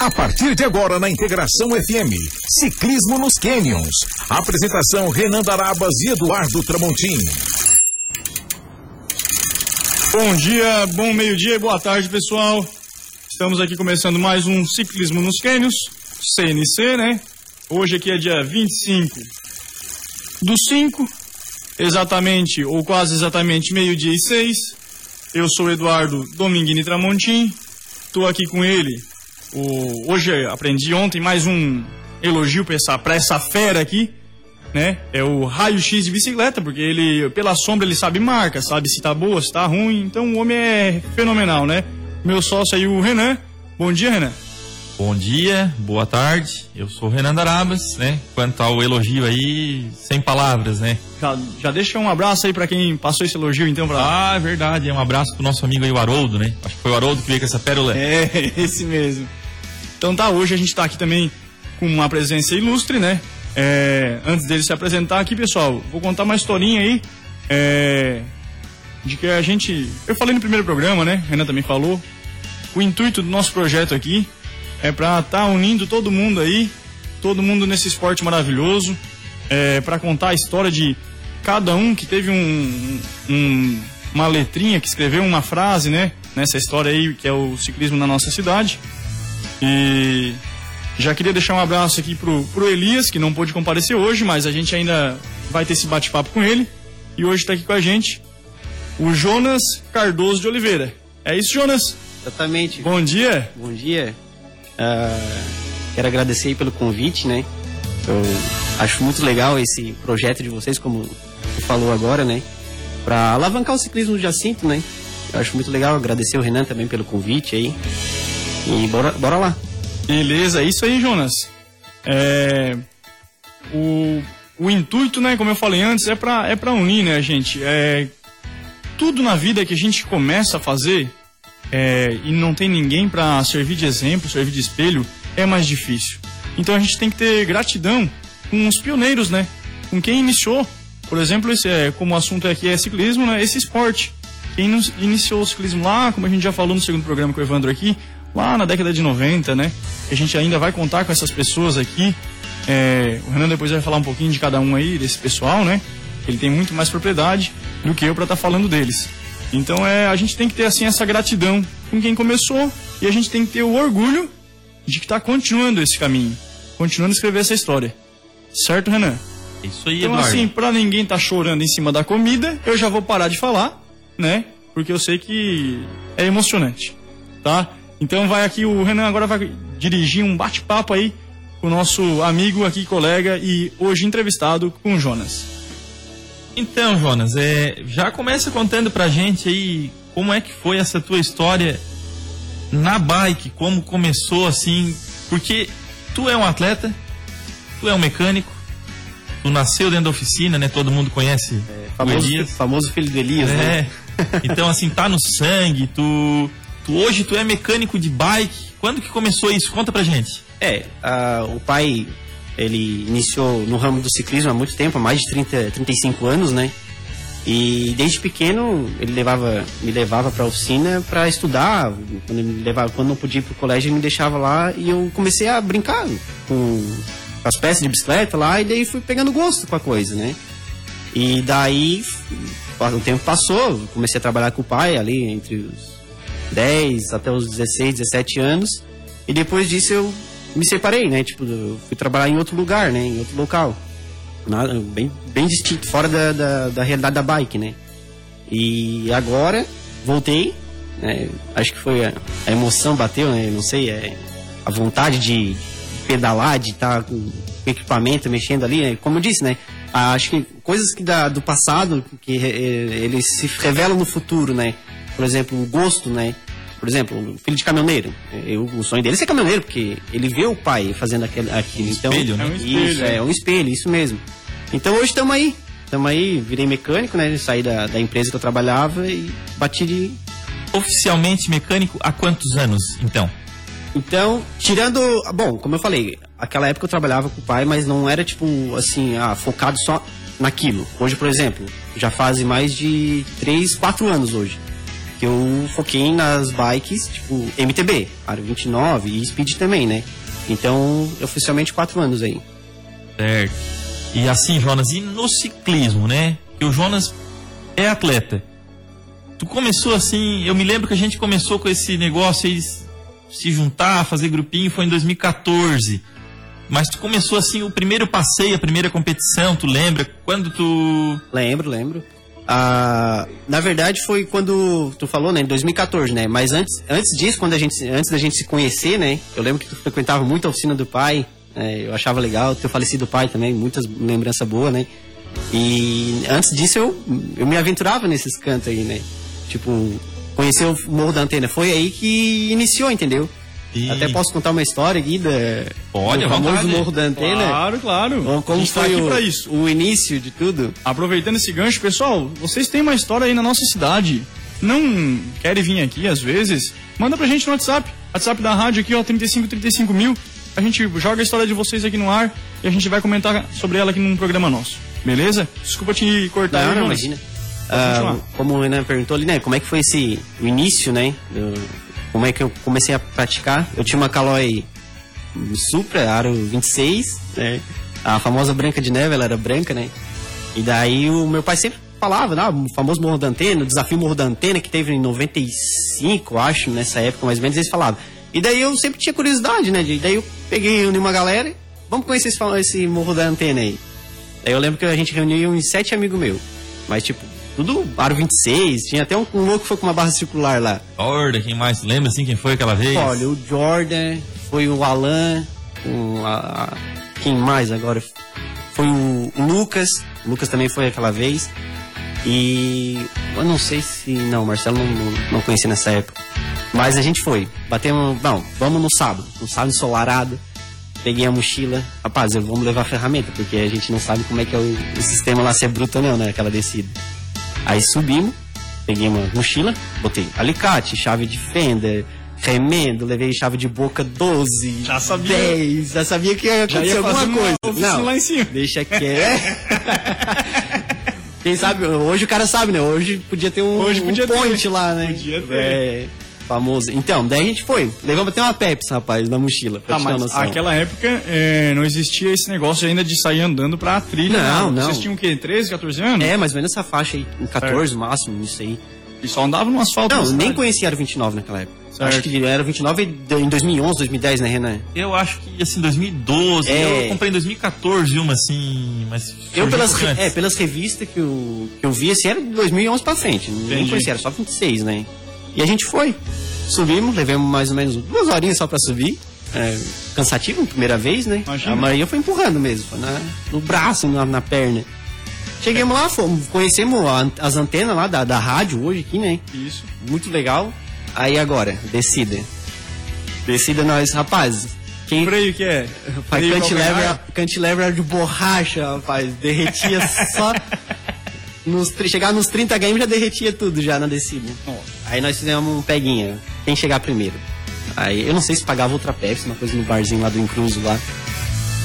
A partir de agora na Integração FM, Ciclismo nos Canyons. Apresentação Renan Darabas e Eduardo Tramontim. Bom dia, bom meio-dia e boa tarde, pessoal. Estamos aqui começando mais um Ciclismo nos Canyons, CNC, né? Hoje aqui é dia 25 do 5, exatamente, ou quase exatamente, meio-dia e seis. Eu sou Eduardo Dominguini Tramontim, estou aqui com ele. O, hoje aprendi ontem mais um elogio para essa, essa fera aqui, né? É o raio-x de bicicleta, porque ele, pela sombra, ele sabe marca, sabe se tá boa, se tá ruim. Então o homem é fenomenal, né? Meu sócio aí, o Renan. Bom dia, Renan. Bom dia, boa tarde. Eu sou o Renan Darabas, né? Quanto ao elogio aí, sem palavras, né? Já, já deixa um abraço aí para quem passou esse elogio, então, pra... Ah, é verdade. É um abraço pro nosso amigo aí, o Haroldo, né? Acho que foi o Haroldo que veio com essa pérola. É, esse mesmo. Então tá, hoje a gente tá aqui também com uma presença ilustre, né? É, antes dele se apresentar aqui, pessoal, vou contar uma historinha aí. É, de que a gente. Eu falei no primeiro programa, né? Renan também falou. O intuito do nosso projeto aqui é para estar tá unindo todo mundo aí, todo mundo nesse esporte maravilhoso, é, para contar a história de cada um que teve um, um, uma letrinha, que escreveu uma frase, né? Nessa história aí que é o ciclismo na nossa cidade. E já queria deixar um abraço aqui pro, pro Elias, que não pôde comparecer hoje, mas a gente ainda vai ter esse bate-papo com ele. E hoje está aqui com a gente o Jonas Cardoso de Oliveira. É isso, Jonas? Exatamente. Bom dia. Bom dia. Uh, quero agradecer pelo convite, né? Eu acho muito legal esse projeto de vocês, como você falou agora, né? Para alavancar o ciclismo de Jacinto, né? Eu acho muito legal, agradecer o Renan também pelo convite aí. E bora, bora lá. Beleza, é isso aí, Jonas. É, o, o intuito, né, como eu falei antes, é para é pra unir, né, gente? É, tudo na vida que a gente começa a fazer é, e não tem ninguém para servir de exemplo, servir de espelho, é mais difícil. Então a gente tem que ter gratidão com os pioneiros, né? Com quem iniciou. Por exemplo, esse é, como o assunto aqui é ciclismo, né? Esse esporte. Quem iniciou o ciclismo lá, como a gente já falou no segundo programa com o Evandro aqui, lá na década de 90, né? A gente ainda vai contar com essas pessoas aqui. É, o Renan depois vai falar um pouquinho de cada um aí, desse pessoal, né? Ele tem muito mais propriedade do que eu para estar tá falando deles. Então é, a gente tem que ter assim essa gratidão com quem começou e a gente tem que ter o orgulho de que está continuando esse caminho, continuando a escrever essa história. Certo, Renan? Isso aí, então, Eduardo. assim, para ninguém tá chorando em cima da comida, eu já vou parar de falar, né? Porque eu sei que é emocionante, tá? Então vai aqui, o Renan agora vai dirigir um bate-papo aí com o nosso amigo aqui, colega e hoje entrevistado com o Jonas. Então, Jonas, é, já começa contando pra gente aí como é que foi essa tua história na bike, como começou assim, porque tu é um atleta, tu é um mecânico, tu nasceu dentro da oficina, né? Todo mundo conhece é, famoso, o Elias. Famoso filho do Elias, é. né? Então, assim, tá no sangue, tu, hoje tu é mecânico de bike. Quando que começou isso? Conta pra gente. É, o pai ele iniciou no ramo do ciclismo há muito tempo, há mais de 30, 35 anos, né? E desde pequeno ele levava, me levava para oficina para estudar. Quando me levava, quando não podia ir para o colégio, ele me deixava lá e eu comecei a brincar com as peças de bicicleta lá e daí fui pegando gosto com a coisa, né? E daí o tempo passou, comecei a trabalhar com o pai ali entre os 10 até os 16, 17 anos. E depois disso eu me separei, né? Tipo, fui trabalhar em outro lugar, né? Em outro local. Nada, bem, bem distinto, fora da, da, da realidade da bike, né? E agora, voltei. Né? Acho que foi a, a, emoção bateu, né? Não sei, é, a vontade de pedalar, de estar tá com equipamento mexendo ali, né? Como eu disse, né? Acho que coisas que da, do passado que é, eles se revelam no futuro, né? Por exemplo, o gosto, né? Por exemplo, filho de caminhoneiro. Eu, o sonho dele é ser caminhoneiro, porque ele vê o pai fazendo aquele, aquilo. Então, espelho, né? É um espelho, isso, é. é um espelho, isso mesmo. Então hoje estamos aí. Estamos aí, virei mecânico, né? Saí da, da empresa que eu trabalhava e bati de. Oficialmente mecânico há quantos anos, então? Então, tirando. Bom, como eu falei, aquela época eu trabalhava com o pai, mas não era tipo assim, ah, focado só naquilo. Hoje, por exemplo, já faz mais de 3, 4 anos hoje que eu foquei nas bikes, tipo, MTB, Aro 29 e Speed também, né? Então, oficialmente quatro anos aí. Certo. E assim, Jonas, e no ciclismo, né? Que o Jonas é atleta. Tu começou assim, eu me lembro que a gente começou com esse negócio aí, se juntar, fazer grupinho, foi em 2014. Mas tu começou assim, o primeiro passeio, a primeira competição, tu lembra? Quando tu. Lembro, lembro. Ah, na verdade foi quando tu falou, né, em 2014, né? Mas antes, antes disso, quando a gente, antes da gente se conhecer, né? Eu lembro que tu frequentava muito a oficina do pai. né, eu achava legal, teu falecido pai também, muitas lembranças boas, né? E antes disso eu, eu me aventurava nesses cantos aí, né? Tipo, conhecer o Morro da Antena. Foi aí que iniciou, entendeu? E- Até posso contar uma história aqui da, Pode, do famoso. Morro da Antena. Claro, claro. Como, tá foi aqui o, o início de tudo? Aproveitando esse gancho, pessoal, vocês têm uma história aí na nossa cidade. Não querem vir aqui às vezes? Manda pra gente no WhatsApp. WhatsApp da rádio aqui, ó, 35 35 mil. A gente joga a história de vocês aqui no ar e a gente vai comentar sobre ela aqui num programa nosso. Beleza? Desculpa te cortar Não, aí, não, imagina. Ah, como o Renan perguntou ali, né? Como é que foi esse o início, né? do- como é que eu comecei a praticar? Eu tinha uma Caloi Supra, aro 26, né? A famosa Branca de Neve, ela era branca, né? E daí o meu pai sempre falava, né? O famoso Morro da Antena, o desafio Morro da Antena, que teve em 95, eu acho, nessa época mais ou menos, eles falavam. E daí eu sempre tinha curiosidade, né? E daí eu peguei uni uma galera vamos conhecer esse, esse Morro da Antena aí. Daí eu lembro que a gente reuniu uns sete amigos meus. Mas, tipo, tudo aro 26, tinha até um, um louco que foi com uma barra circular lá. Jordan, quem mais? Lembra assim quem foi aquela vez? Olha, o Jordan, foi o Alan, o, a- a- quem mais agora? Foi o, Lucas, o Lucas também foi aquela vez. E eu não sei se. Não, o Marcelo não, não, não conhecia nessa época. Mas a gente foi. Batemos. Não, vamos no sábado. No sábado ensolarado. Peguei a mochila. Rapaz, eu vamos levar a ferramenta, porque a gente não sabe como é que é o, o sistema lá, se é bruto ou não, né? Aquela descida. Aí subimos, peguei uma mochila, botei alicate, chave de fenda, remendo, levei chave de boca 12, Já sabia. 10, já sabia que ia acontecer alguma coisa. Não, lá em cima. deixa que é. Quem sabe, hoje o cara sabe, né? Hoje podia ter um, Hoje podia um ter. point lá, né? Podia ter. É, famoso. Então, daí a gente foi. Levamos até uma Pepsi, rapaz, na mochila, pra Ah, uma mas noção. naquela época é, não existia esse negócio ainda de sair andando pra trilha. Não, nada. não. Vocês tinham o quê? 13, 14 anos? É, mais ou menos essa faixa aí, em 14 no máximo, isso aí. E só andava no asfalto. Não, nem conhecia Aro 29 naquela época. Certo. Acho que era 29 em 2011, 2010, né, Renan? Eu acho que assim, 2012. É. Eu comprei em 2014 uma assim, mas. Eu, pelas, antes. é, pelas revistas que eu, que eu vi, assim, era de 2011 pra frente. Nem Entendi. conhecia, era só 26, né? E a gente foi. Subimos, levamos mais ou menos duas horinhas só pra subir. É, cansativo, primeira vez, né? Imagina. A Maria foi empurrando mesmo, foi na, no braço, na, na perna. Chegamos lá, fomos, conhecemos as antenas lá da, da rádio hoje aqui, né? Isso. Muito legal. Aí agora, descida. Descida nós, rapaz. Quem, Freio que é? Freio cantilever, cantilever de borracha, rapaz. Derretia só. Nos, chegar nos 30 games já derretia tudo já na descida. Nossa. Aí nós fizemos um peguinha. Quem chegar primeiro. Aí eu não sei se pagava outra Pepsi, uma coisa no barzinho lá do Incluso lá.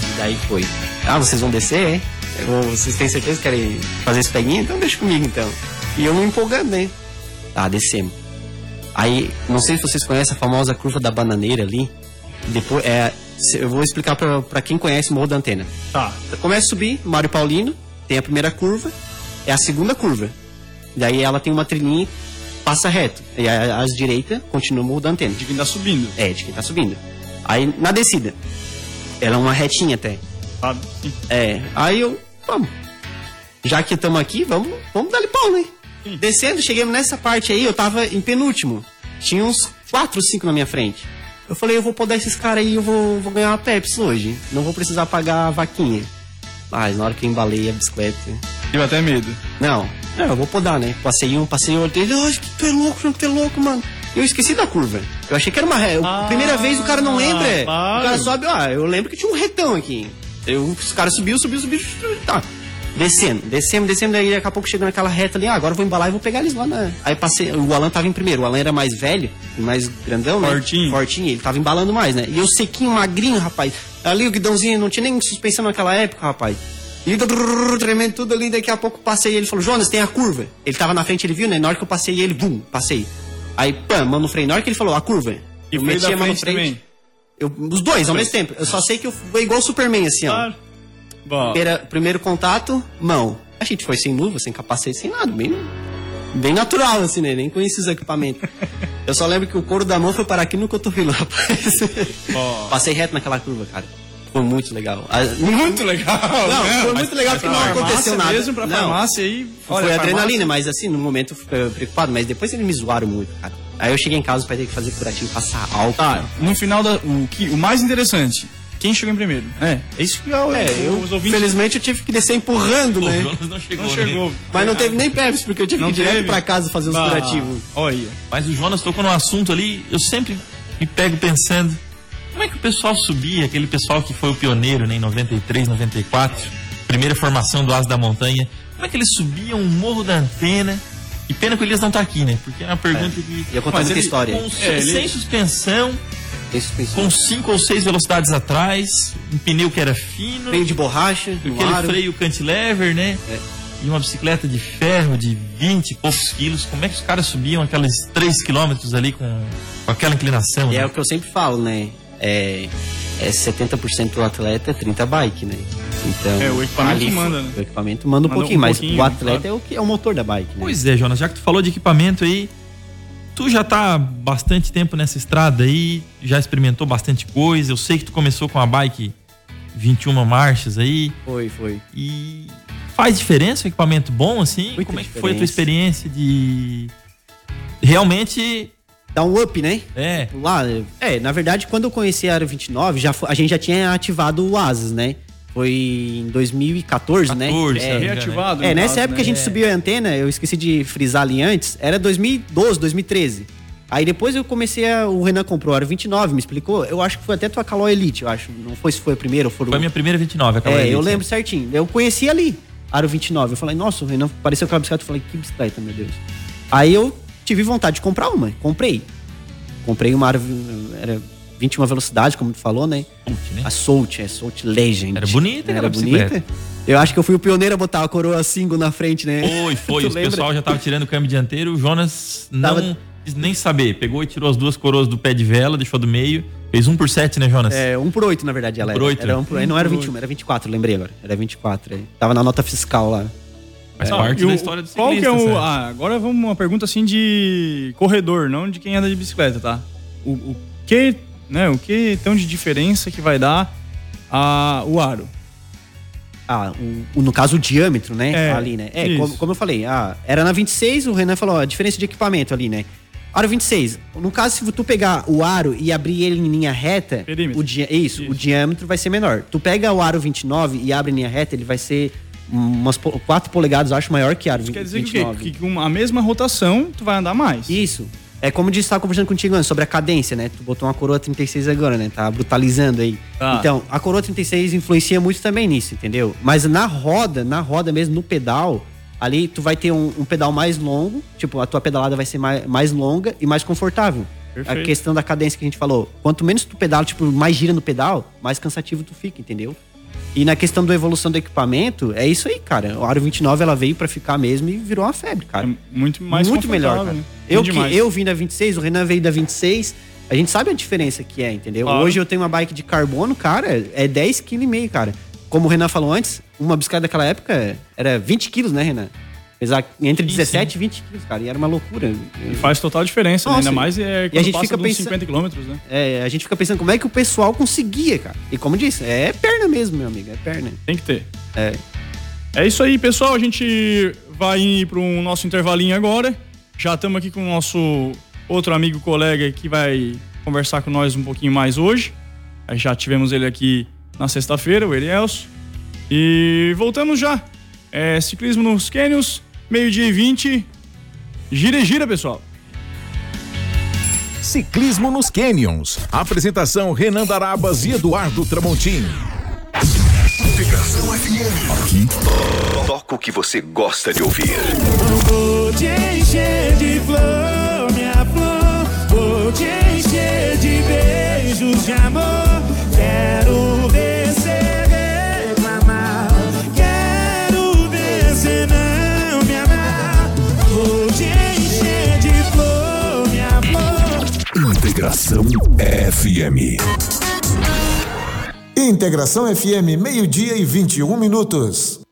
E daí foi. Ah, vocês vão descer, é? Vou- vocês têm certeza que querem fazer esse peguinha? Então deixa comigo então. E eu me empolgando, né? Tá, descemos. Aí, não sei se vocês conhecem a famosa curva da bananeira ali. Depois, é, eu vou explicar pra, pra quem conhece o Morro da Antena. Tá. Começa a subir, Mário Paulino, tem a primeira curva, é a segunda curva. Daí ela tem uma trilhinha, passa reto. E a- às direita continua o Morro da Antena. De quem tá subindo. É, de quem tá subindo. Aí na descida, ela é uma retinha até. Tá? É, aí eu, vamos. Já que estamos aqui, vamos, vamos dar pau, né? Descendo, chegamos nessa parte aí, eu tava em penúltimo. Tinha uns 4, 5 na minha frente. Eu falei, eu vou podar esses caras aí, eu vou, vou ganhar uma Pepsi hoje. Não vou precisar pagar a vaquinha. Mas na hora que eu embalei a bicicleta. Tive até medo. Não, não, eu vou podar, né? Passei um, passei outro. Ele, ai, que tu é louco, João, tu é louco, mano. Eu esqueci da curva. Eu achei que era uma ré. Ah, primeira vez o cara não lembra. claro. O cara sobe, ah, eu lembro que tinha um retão aqui. Eu, os caras subiu, subiu, subiu, tá. Descendo, descendo, descendo, daí daqui a pouco chegou naquela reta ali, ah, agora eu vou embalar e vou pegar eles lá na. Aí passei, o Alan tava em primeiro, o Alan era mais velho, mais grandão, né? Fortinho. Fortinho, ele tava embalando mais, né? E eu sequinho, magrinho, rapaz. Ali o guidãozinho, não tinha nem suspensão naquela época, rapaz. E drrr, tremendo tudo ali, daqui a pouco passei ele falou, Jonas, tem a curva. Ele tava na frente, ele viu, né? Na hora que eu passei ele, bum, passei. Aí, pã, mão no freio. Na hora que ele falou, a curva. E eu meti a mão no freio. também. Eu, os dois, ao mesmo tempo. Eu só sei que eu fui igual o Superman, assim, ó. Bom, Primeira- primeiro contato, mão. A gente foi sem luva, sem capacete, sem nada. Bem, bem natural, assim, né? Nem conheci os equipamentos. eu só lembro que o couro da mão foi parar aqui no cotovelo, rapaz. Ó. Passei reto naquela curva, cara. Foi muito legal. A- muito legal. Não, né? foi muito legal porque não aconteceu nada. mesmo pra Não. farmácia aí. foi adrenalina, mas assim, no momento eu fiquei preocupado, mas depois eles me zoaram muito, cara. Aí eu cheguei em casa pra ter que fazer curativo, passar álcool. Tá, no final da. O, que, o mais interessante, quem chegou em primeiro? É, é isso que eu, É, eu, os ouvintes felizmente eu tive que descer empurrando, O né? Jonas não chegou. não né? chegou. Mas não teve nem Pepsi, porque eu tive Não que ir direto teve? pra casa fazer os Ah, curativos. Olha. Mas o Jonas tocou num assunto ali, eu sempre me pego pensando, como é que o pessoal subia, aquele pessoal que foi o pioneiro né, em 93, 94, primeira formação do Asa da Montanha, como é que eles subiam o Morro da Antena? E pena que o Elias não tá aqui, né? Porque é uma pergunta que... Ia contar Mas muita ele- história. Com, É, ele- Sem suspensão, com cinco ou seis velocidades atrás, um pneu que era fino, Freio de borracha, aquele aro. freio cantilever, né? É. E uma bicicleta de ferro de 20 e poucos quilos. Como é que os caras subiam aqueles 3 quilômetros ali com, com aquela inclinação? E né? é o que eu sempre falo, né? É, é 70% atleta, 30% bike, né? Então, É, o equipamento ali manda, né? O equipamento manda um Manda um pouquinho, mas pouquinho, o atleta claro. é o que é o motor da bike, né? Pois é, Jonas, já que tu falou de equipamento aí, tu já tá bastante tempo nessa estrada aí, já experimentou bastante coisa. Eu sei que tu começou com a bike 21 marchas aí Foi, foi. e faz diferença o equipamento bom assim? Muita Como é que foi a tua experiência de realmente Dá um up, né? é, Lá, é, na verdade, quando eu conheci a Aero 29, já, a gente já tinha ativado o Asas, né? Foi em 2014, 14, né? se É, Reativado. É, no nessa caso, época né? a gente subiu a antena, eu esqueci de frisar ali antes, era 2012, 2013. Aí depois eu comecei a. O Renan comprou a Aro 29, me explicou. Eu acho que foi até tua Caló Elite, eu acho. Não foi se foi a primeira ou foi o. foi a minha primeira 29, aquela É, Elite. eu lembro certinho. Eu conheci ali, Aro 29. Eu falei, nossa, o Renan pareceu aquela bicicleta. Eu falei, que bicicleta, meu Deus. Aí eu tive vontade de comprar uma, comprei. Comprei uma. Era 21 velocidades, como tu falou, né? Né? A Soult, é Soult Legend. Era bonita Era bonita. Eu acho que eu fui o pioneiro a botar a coroa single na frente, né? Foi, foi. O pessoal já tava tirando o câmbio dianteiro. O Jonas não Tava- quis nem saber. Pegou e tirou as duas coroas do pé de vela, deixou do meio. Fez um por sete, né, Jonas? É, 1 por 8, na verdade, ela Um por era. oito, Era um por, não era 21, era 24, lembrei agora. Era 24. é. Tava na nota fiscal lá. Faz Ah, parte da história do Qual que é ciclista, o. Ah, agora vamos uma pergunta assim de corredor, não de quem anda de bicicleta, tá? O, o que, né? O que tão de diferença que vai dar a, o aro? Ah, o, o- no caso o diâmetro, né? É, ali, né? É, como, como eu falei, ah, era na 26, o Renan falou, ó, a diferença de equipamento ali, né? Aro 26. No caso, se tu pegar o aro e abrir ele em linha reta, Perímetro. o dia, isso, Isso. o diâmetro vai ser menor. Tu pega o aro 29 e abre em linha reta, ele vai ser umas 4 polegadas, acho, maior que aro Isso 20, quer dizer que, 29. o quê? que com a mesma rotação tu vai andar mais. Isso. É como eu estava conversando contigo antes sobre a cadência, né? Tu botou uma coroa 36 agora, né? Tá brutalizando aí. Tá. Então, a coroa 36 influencia muito também nisso, entendeu? Mas na roda, na roda mesmo, no pedal, ali tu vai ter um, um pedal mais longo, tipo, a tua pedalada vai ser mais, mais longa e mais confortável. Perfeito. A questão da cadência que a gente falou. Quanto menos tu pedala, tipo, mais gira no pedal, mais cansativo tu fica, entendeu? E na questão da evolução do equipamento, é isso aí, cara. O Aro 29 ela veio pra ficar mesmo e virou uma febre, cara. É muito mais muito melhor, cara. né? Eu, que, demais. eu vim da 26, o Renan veio da 26. A gente sabe a diferença que é, entendeu? Claro. Hoje eu tenho uma bike de carbono, cara, é 10,5 kg, cara. Como o Renan falou antes, uma bicicleta daquela época era 20 quilos, né, Renan? Apesar entre Sim, 17 e 20 quilos, cara. E era uma loucura. E faz total diferença, né? Ainda mais é e a quando gente passa fica pensando- 50 quilômetros, né? É, a gente fica pensando como é que o pessoal conseguia, cara. E como disse, é perna mesmo, meu amigo, é perna. Tem que ter. É. É isso aí, pessoal. A gente vai ir para o nosso intervalinho agora. Já estamos aqui com o nosso outro amigo colega que vai conversar com nós um pouquinho mais hoje. Já tivemos ele aqui na sexta-feira, o Erielso. E voltamos já. É, ciclismo nos Cânions, meio-dia e 20. Gira e gira, pessoal. Ciclismo nos Canyons. Apresentação Renan Darabas e Eduardo Tramontim. Integração FM. Aqui, toca o que você gosta de ouvir. Vou te encher de flor, minha flor. Vou te encher de beijos de amor. Quero Integração FM. Integração FM, meio-dia e 21 minutos.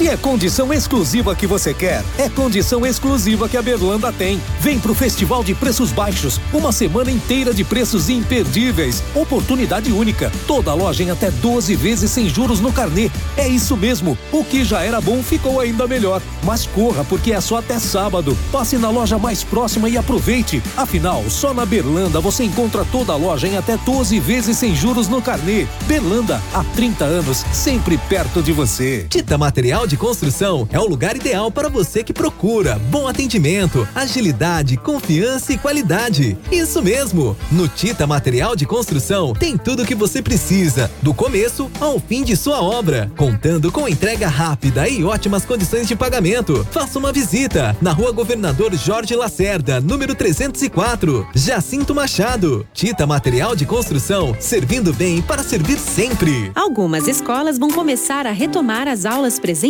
Se é condição exclusiva que você quer, é condição exclusiva que a Berlanda tem. Vem pro Festival de Preços Baixos, uma semana inteira de preços imperdíveis. Oportunidade única. Toda loja em até 12 vezes sem juros no carnê. É isso mesmo. O que já era bom ficou ainda melhor. Mas corra, porque é só até sábado. Passe na loja mais próxima e aproveite. Afinal, só na Berlanda você encontra toda loja em até 12 vezes sem juros no carnê. Berlanda, há 30 anos, sempre perto de você. Tita Material de Construção é o lugar ideal para você que procura bom atendimento, agilidade, confiança e qualidade. Isso mesmo! No Tita Material de Construção tem tudo o que você precisa, do começo ao fim de sua obra, contando com entrega rápida e ótimas condições de pagamento. Faça uma visita na Rua Governador Jorge Lacerda, número 304, Jacinto Machado. Tita Material de Construção, servindo bem para servir sempre. Algumas escolas vão começar a retomar as aulas presenciais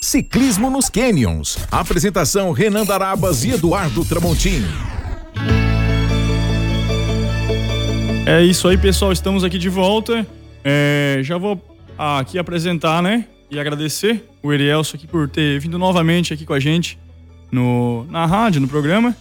Ciclismo nos Canyons. Apresentação Renan Darabas e Eduardo Tramontini. É isso aí, pessoal. Estamos aqui de volta. É, já vou aqui apresentar, né? E agradecer o Erielso aqui por ter vindo novamente aqui com a gente no, na rádio, no programa.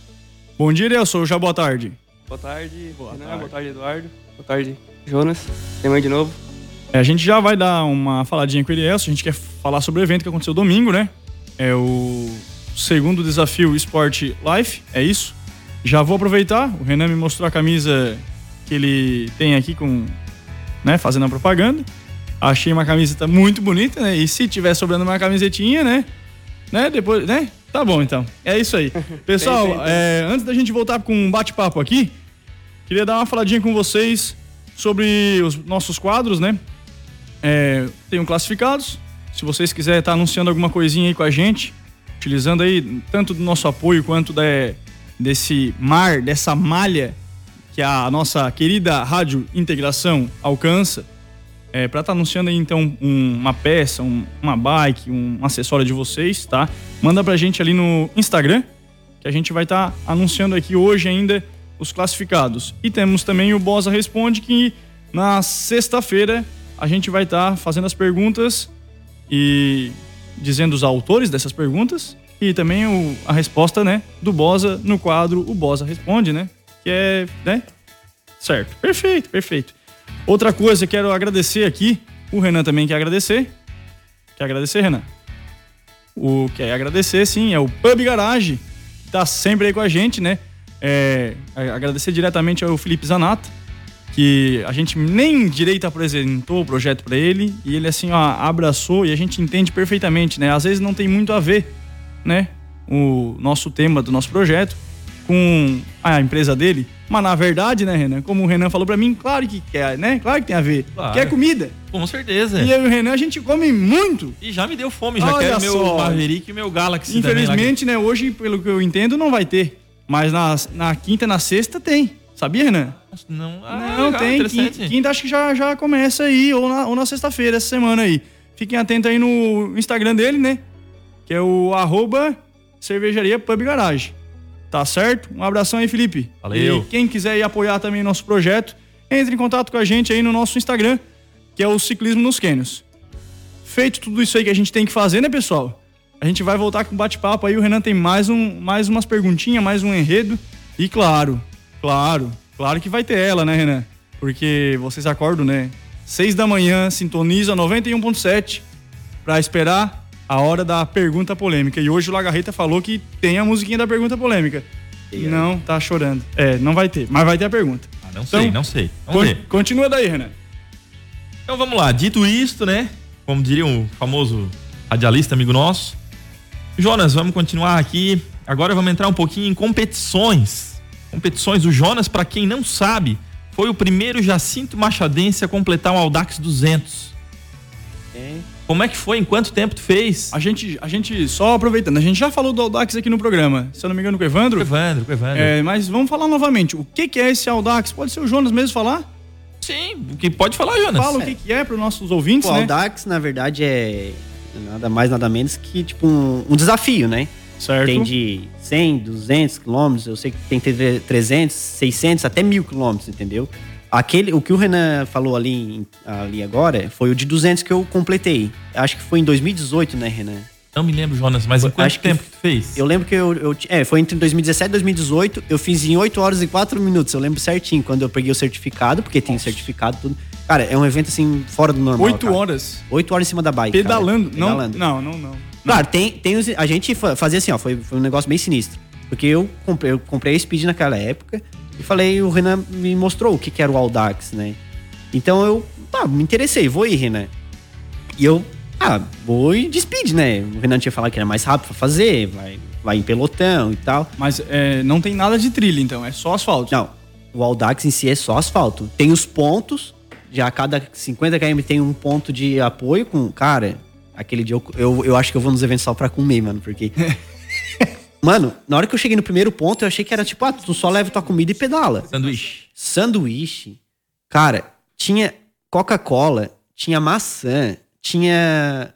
Bom dia, Erielso. Já boa tarde. Boa tarde, boa, Renan, tarde. boa tarde, Eduardo. Boa tarde, Jonas. Tem de novo. É, a gente já vai dar uma faladinha com o Elielso. A gente quer falar sobre o evento que aconteceu domingo, né? É o segundo desafio Sport Life, é isso. Já vou aproveitar, o Renan me mostrou a camisa que ele tem aqui com, né, fazendo a propaganda. Achei uma camiseta muito bonita, né? E se tiver sobrando uma camisetinha, né? Né? Depois, né? Tá bom, então. É isso aí. Pessoal, é, antes da gente voltar com um bate-papo aqui, queria dar uma faladinha com vocês sobre os nossos quadros, né? É, tenham classificados. Se vocês quiserem estar anunciando alguma coisinha aí com a gente, utilizando aí tanto do nosso apoio quanto da, desse mar, dessa malha que a nossa querida Rádio Integração alcança, é, para estar tá anunciando aí então um, uma peça, um, uma bike, um, um acessório de vocês, tá? Manda pra gente ali no Instagram, que a gente vai estar tá anunciando aqui hoje ainda os classificados. E temos também o Bosa Responde, que na sexta-feira a gente vai estar tá fazendo as perguntas e dizendo os autores dessas perguntas e também o, a resposta, né, do Bosa no quadro O Bosa Responde, né? Que é, né? Certo. Perfeito, perfeito. Outra coisa, quero agradecer aqui, o Renan também quer agradecer. Quer agradecer, Renan? O quer agradecer, sim, é o Pub Garage, que tá sempre aí com a gente, né? É, agradecer diretamente ao Felipe Zanata, que a gente nem direito apresentou o projeto para ele e ele assim ó, abraçou e a gente entende perfeitamente, né? Às vezes não tem muito a ver, né? O nosso tema do nosso projeto com a empresa dele, mas na verdade, né, Renan? Como o Renan falou para mim, claro que quer, né? Claro que tem a ver. Claro. Quer comida. Com certeza. E eu e o Renan a gente come muito. E já me deu fome, já Olha quero só. meu Maverick e meu Galaxy Infelizmente, também, né, hoje, pelo que eu entendo, não vai ter. Mas na, na quinta e na sexta tem. Sabia, Renan? Não, ah, não legal, tem. Quinta, quinta, acho que já, já começa aí, ou na, ou na sexta-feira, essa semana aí. Fiquem atentos aí no Instagram dele, né? Que é o arroba cervejaria Pub Garage. Tá certo? Um abração aí, Felipe. Valeu. E quem quiser ir apoiar também nosso projeto, entre em contato com a gente aí no nosso Instagram, que é o Ciclismo nos Cânions. Feito tudo isso aí que a gente tem que fazer, né, pessoal? A gente vai voltar com bate-papo aí. O Renan tem mais, um, mais umas perguntinhas, mais um enredo. E claro, Claro, claro que vai ter ela, né, Renan? Porque vocês acordam, né? Seis da manhã, sintoniza 91.7 para esperar a hora da pergunta polêmica. E hoje o Lagarreta falou que tem a musiquinha da pergunta polêmica. Não, tá chorando. É, não vai ter, mas vai ter a pergunta. Ah, não então, sei, não sei. Vamos con ver. Continua daí, Renan. Então vamos lá. Dito isto, né? Como diria um famoso radialista amigo nosso. Jonas, vamos continuar aqui. Agora vamos entrar um pouquinho em competições competições. O Jonas, para quem não sabe, foi o primeiro Jacinto Machadense a completar um Audax 200. É. Como é que foi? Em quanto tempo tu fez? A gente, a gente, só aproveitando, a gente já falou do Audax aqui no programa, se eu não me engano com o Evandro. Com o Evandro, com o Evandro. É, mas vamos falar novamente, o que, que é esse Audax? Pode ser o Jonas mesmo falar? Sim, o que pode falar, Jonas? Fala o que, que é para os nossos ouvintes, O né? Audax, na verdade, é nada mais, nada menos que tipo um, um desafio, né? Certo. Tem de 100, 200 quilômetros, eu sei que tem que ter 300, 600, até mil quilômetros, entendeu? Aquele, o que o Renan falou ali, ali agora foi o de 200 que eu completei. Acho que foi em 2018, né, Renan? Não me lembro, Jonas, mas em quanto Acho que tempo que tu fez? Eu lembro que eu, eu é, foi entre 2017 e 2018, eu fiz em 8 horas e 4 minutos, eu lembro certinho, quando eu peguei o certificado, porque tem certificado tudo. Cara, é um evento assim, fora do normal. Oito cara. horas. 8 horas em cima da bike. cara. Pedalando. Não, Pedalando. não, não, não. Claro, tem, tem os- a gente fa- fazia assim, ó, foi, foi um negócio bem sinistro. Porque eu comprei, eu comprei a Speed naquela época e falei, o Renan me mostrou o que, que era o Audax, né? Então eu, ah, me interessei, vou ir, Renan. E eu, ah, vou ir de Speed, né? O Renan tinha falado que era mais rápido pra fazer, vai, vai em pelotão e tal. Mas é, não tem nada de trilha, então, é só asfalto. Não, o Audax em si é só asfalto. Tem os pontos, já a cada 50 km tem um ponto de apoio com. Cara, aquele dia eu, eu, eu acho que eu vou nos eventos só pra comer, mano, porque. mano, na hora que eu cheguei no primeiro ponto, eu achei que era tipo, ah, tu só leva tua comida e pedala. Sanduíche. Sanduíche. Cara, tinha Coca-Cola, tinha maçã, tinha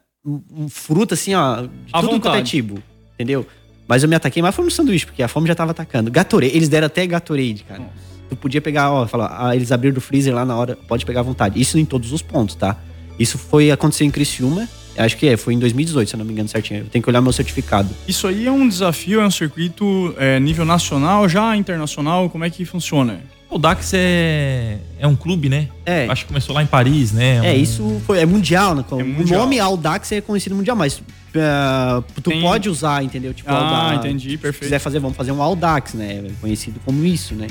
fruta assim, ó, de À tudo quanto é vontade. tipo, entendeu? Mas eu me ataquei, mas foi no sanduíche, porque a fome já tava atacando. Gatorade, eles deram até Gatorade, cara. Tu podia pegar, ó, falar, ah, eles abriram do freezer lá na hora, pode pegar à vontade. Isso em todos os pontos, tá? Isso foi aconteceu em Criciúma, acho que é, foi em 2018, se eu não me engano certinho. Eu tenho que olhar meu certificado. Isso aí é um desafio, é um circuito é, nível nacional, já internacional, como é que funciona? O Audax é, é um clube, né? É. Acho que começou lá em Paris, né? É, Um- isso foi, é mundial, né? o mundial. nome Audax é conhecido mundial, mas ah, tu Tem- pode usar, entendeu? Tipo, Ah, Audax. entendi, Se perfeito. quiser fazer, vamos fazer um Audax, né? Conhecido como isso, né?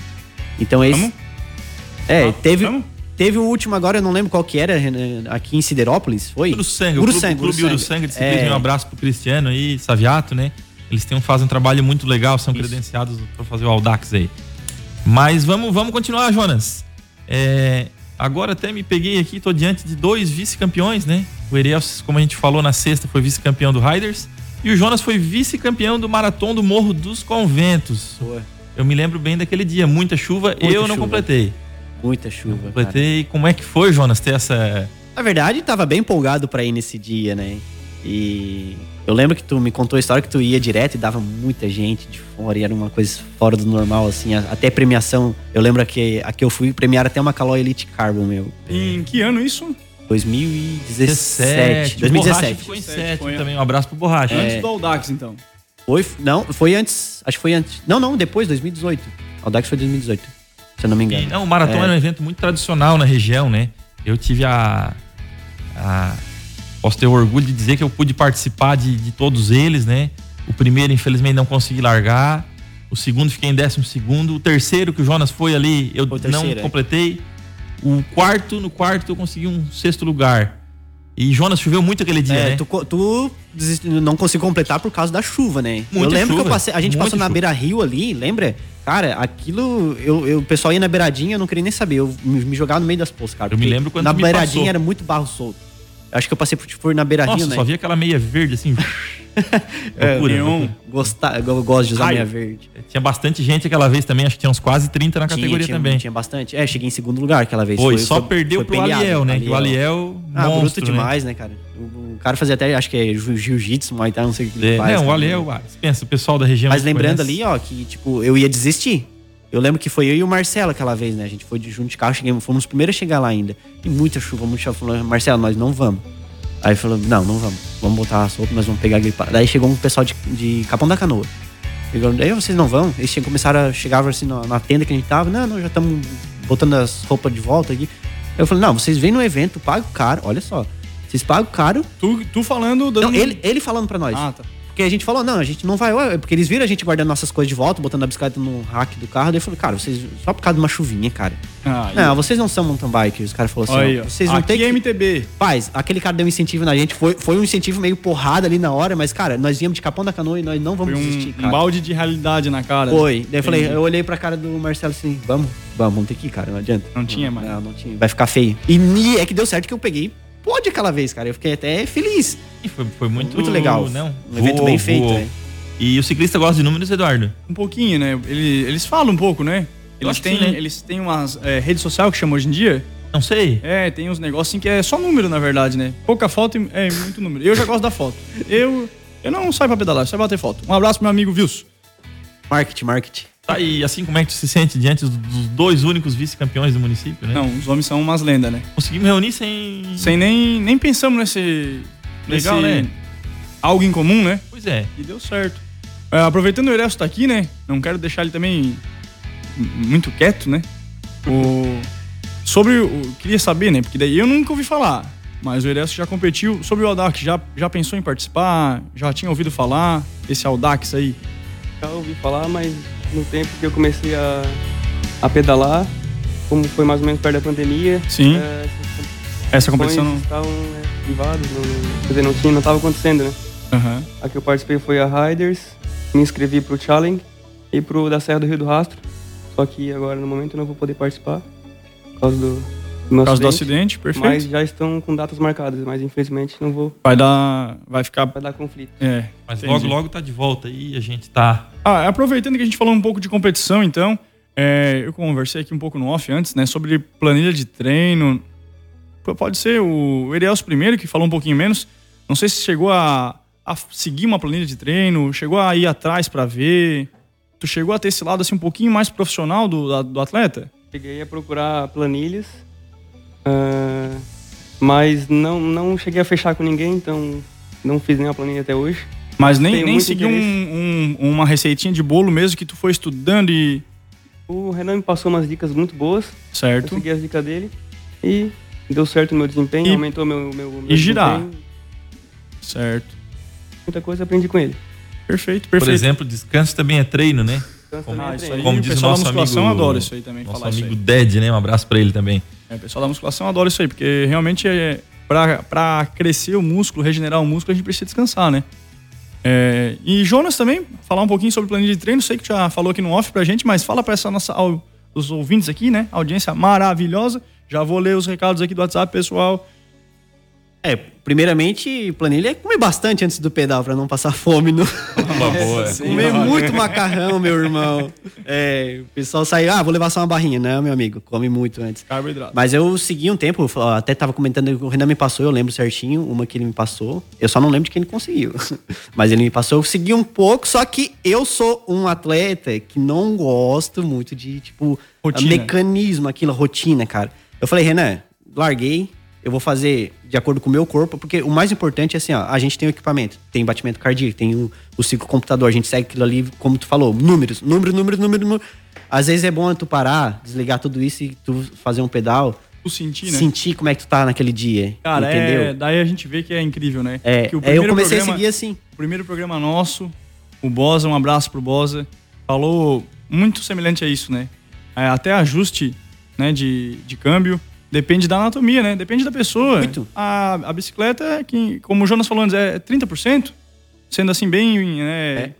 Então esse. Vamos? É, teve, vamos? Teve o último agora, eu não lembro qual que era, aqui em Siderópolis, foi? Uruçanga, o Uruçanga, Clube, Clube Uruçanga de Ciclismo. É. Um abraço pro Cristiano aí, Saviato, né? Eles têm, fazem um trabalho muito legal, são credenciados para fazer o Audax aí. Mas vamos, vamos continuar, Jonas. É, agora até me peguei aqui, tô diante de dois vice-campeões, né? O Erielson, como a gente falou na sexta, foi vice-campeão do Riders. E o Jonas foi vice-campeão do Maratão do Morro dos Conventos. Boa. Eu me lembro bem daquele dia, muita chuva, Muita eu não chuva. completei. Muita chuva. cara. Completei. Como é que foi, Jonas, ter essa. Na verdade, tava bem empolgado pra ir nesse dia, né? E eu lembro que tu me contou a história que tu ia direto e dava muita gente de fora, e era uma coisa fora do normal, assim, a- até premiação. Eu lembro que aqui eu fui premiar até uma Caloi Elite Carbon, meu. Em que ano isso? 2017. O Borracha 2017. ficou em Foi, é. também. Um abraço pro Borracha. Antes do Audax, então. Foi, não, foi antes. Acho que foi antes. Não, não, depois, 2018. Audax foi 2018. Se eu não me engano. E, não, o Maratona é. É. um evento muito tradicional na região, né? Eu tive a, a- Posso ter o orgulho de dizer que eu pude participar de, de todos eles, né? O primeiro, infelizmente, não consegui largar. O segundo, fiquei em décimo segundo. O terceiro, que o Jonas foi ali, eu Foi o não terceiro, é. completei. O quarto, no quarto, eu consegui um sexto lugar. E Jonas choveu muito aquele dia, É, né? tu, tu desist- não conseguiu completar por causa da chuva, né? Muita eu lembro que chuva, eu passei, a gente passou na chuva. beira rio ali, lembra? Cara, aquilo. Eu, eu- o pessoal ia na beiradinha, eu não queria nem saber. Eu me, jogava no meio das poças, cara. Eu me lembro quando Na beiradinha passou. era muito barro solto. Acho que eu passei por, por na beira Nossa, rio, né? só vi aquela meia verde assim. É, loucura, nenhum. loucura. Gostar, eu gosto de usar Raio. meia verde. Tinha bastante gente aquela vez também, acho que tinha uns quase 30 na categoria tinha, também. Tinha bastante. É, cheguei em segundo lugar aquela vez. Foi, só perdeu foi pro peleado, Aliel, né? Que o Aliel, Ah, monstro, bruto né? demais, né, cara? O, o cara fazia até, acho que é jiu- jiu-jitsu, muay thai, não sei o que ele É, faz. não, o. Aliel, ah, pensa, o pessoal da região. Mas lembrando conhece. ali, ó, que, tipo, eu ia desistir. Eu lembro que foi eu e o Marcelo aquela vez, né? A gente foi de junto de carro, cheguemos, fomos os primeiros a chegar lá ainda. E muita chuva, muita chuva. Falou, Marcelo, nós não vamos. Aí falou, não, não vamos. Vamos botar a sopa, nós vamos pegar gripada. Daí chegou um pessoal de, de Capão da Canoa. Chegou, daí vocês não vão? Eles começaram a chegar assim na, na tenda que a gente tava. Não, não, já estamos botando as roupas de volta aqui. Eu falei, não, vocês vêm no evento, pagam caro, olha só. Vocês pagam caro. Tu, tu falando... Dando... Não, ele, ele falando pra nós. Ah, tá. Porque a gente falou, não, a gente não vai. Porque eles viram a gente guardando nossas coisas de volta, botando a bicicleta no rack do carro. Daí eu falei, cara, vocês. Só por causa de uma chuvinha, cara. Ah, não, vocês não são mountain bike. Os caras falaram assim, ó. vocês não Aqui têm é que... MTB. Paz, aquele cara deu um incentivo na gente. Foi, foi um incentivo meio porrada ali na hora, mas, cara, nós viemos de Capão da Canoa e nós não vamos Foi desistir, um, cara. um balde de realidade na cara. Foi. Daí eu falei, eu olhei pra cara do Marcelo assim, vamos, vamos, vamos ter que ir, cara, não adianta. Não tinha mais. Não, não tinha. Vai ficar feio. E é que deu certo que eu peguei pode aquela vez, cara. Eu fiquei até feliz. E foi, foi muito, Muito legal. Não, Um evento bem feito, voou. né? E o ciclista gosta de números, Eduardo? Um pouquinho, né? Ele- eles falam um pouco, né? Eles têm, sim, né? eles têm umas é, redes sociais que chama hoje em dia. Não sei. É, tem uns negócios assim que é só número, na verdade, né? Pouca foto e é muito número. Eu já gosto da foto. Eu, eu não saio pra pedalar, só bater foto. Um abraço pro meu amigo Wilson. Marketing, marketing. Tá, e assim, como é que tu se sente diante dos- dois únicos vice-campeões do município, né? Não, os homens são umas lendas, né? Conseguimos reunir sem... Sem nem, nem pensamos nesse. Legal, nesse né? Algo em comum, né? Pois é. E deu certo. É, aproveitando o Eresto tá aqui, né? Não quero deixar ele também muito quieto, né? O... Sobre o. Queria saber, né? Porque daí eu nunca ouvi falar. Mas o Eresto já competiu. Sobre o Audax, já, já pensou em participar? Já tinha ouvido falar? Esse Audax aí? Já ouvi falar, mas no tempo que eu comecei a, a pedalar, como foi mais ou menos perto da pandemia, Sim. eh, Essa competição não. estavam né, privadas, não, quer dizer, não tinha, não estava acontecendo, né? Aham. A que eu participei foi a Riders, me inscrevi pro Challenge e pro da Serra do Rio do Rastro. Só que agora no momento eu não vou poder participar por causa do, Por causa do acidente, perfeito. Mas já estão com datas marcadas, mas infelizmente não vou. Vai dar. Vai ficar. Vai dar conflito. É. Mas entendi. logo, logo tá de volta aí, a gente tá... Ah, aproveitando que a gente falou um pouco de competição, então, é, eu conversei aqui um pouco no off antes, né, sobre planilha de treino. Pode ser o Erielso primeiro, que falou um pouquinho menos. Não sei se chegou a, a seguir uma planilha de treino, chegou a ir atrás pra ver. Tu chegou a ter esse lado assim um pouquinho mais profissional do, da- do atleta? Cheguei a procurar planilhas, ah, mas não, não cheguei a fechar com ninguém, então não fiz nenhuma planilha até hoje. Mas nem, Tenho nem seguiu um- um- uma receitinha de bolo mesmo que tu foi estudando e. O Renan me passou umas dicas muito boas. Certo. Eu segui as dicas dele e deu certo no meu desempenho, E- aumentou meu, meu, meu e girar. desempenho. Certo. Muita coisa eu aprendi com ele. Perfeito, Por perfeito. exemplo, descanso também é treino, né? Como, Ah, isso aí, como o diz o nosso amigo, adora isso aí também, Nosso falar isso amigo Ded, né? Um abraço pra ele também. É, o pessoal da musculação adora isso aí, porque realmente é, pra crescer o músculo, regenerar o músculo, a gente precisa descansar, né? É, e Jonas também, falar um pouquinho sobre planilha de treino, sei que já falou aqui no off pra gente, mas fala pra essa nossa, os ouvintes aqui, né? Audiência maravilhosa. Já vou ler os recados aqui do WhatsApp, pessoal. É, primeiramente, planilha é comer bastante antes do pedal pra não passar fome no. Uma boa. comer muito macarrão, meu irmão. É, o pessoal sai, ah, vou levar só uma barrinha. Não, meu amigo, come muito antes. Carboidrato. Mas eu segui um tempo, até tava comentando, o Renan me passou, eu lembro certinho, uma que ele me passou. Eu só não lembro de quem ele conseguiu. Mas ele me passou, eu segui um pouco, só que eu sou um atleta que não gosto muito de, tipo, Rotina. mecanismo, aquilo, rotina, cara. Eu falei, Renan, larguei, eu vou fazer de acordo com o meu corpo, porque o mais importante é assim, ó, a gente tem o equipamento, tem batimento cardíaco, tem o, o ciclo computador, a gente segue aquilo ali, como tu falou, números, número, número, número, número. Às vezes é bom tu parar, desligar tudo isso e tu fazer um pedal, Tu sentir, né? sentir como é que tu tá naquele dia, Cara, entendeu? é, daí a gente vê que é incrível, né? É, que o é, eu comecei a programa- seguir assim. O primeiro programa nosso, o Bosa, um abraço pro Bosa, falou muito semelhante a isso, né? É, até ajuste né, de, de câmbio depende da anatomia, né? Depende da pessoa. Muito. A, a bicicleta, é que, como o Jonas falou antes, é 30%, sendo assim bem né,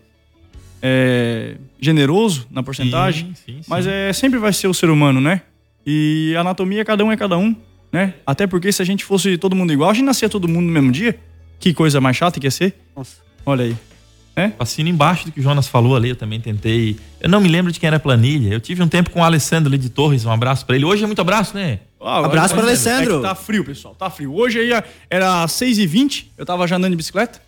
é, generoso na porcentagem. Sim, sim, sim. Mas é, sempre vai ser o ser humano, né? E a anatomia, cada um é cada um, né? Até porque se a gente fosse todo mundo igual, a gente nascia todo mundo no mesmo dia. Que coisa mais chata que ia ser. Nossa. Olha aí. Assina embaixo do que o Jonas falou ali, eu também tentei. Eu não me lembro de quem era a planilha. Eu tive um tempo com o Alessandro ali de Torres, um abraço pra ele. Hoje é muito abraço, né? Ah, Abraço olha, pro Alessandro. É tá frio, pessoal. Tá frio. Hoje aí era 6h20, eu tava já andando de bicicleta.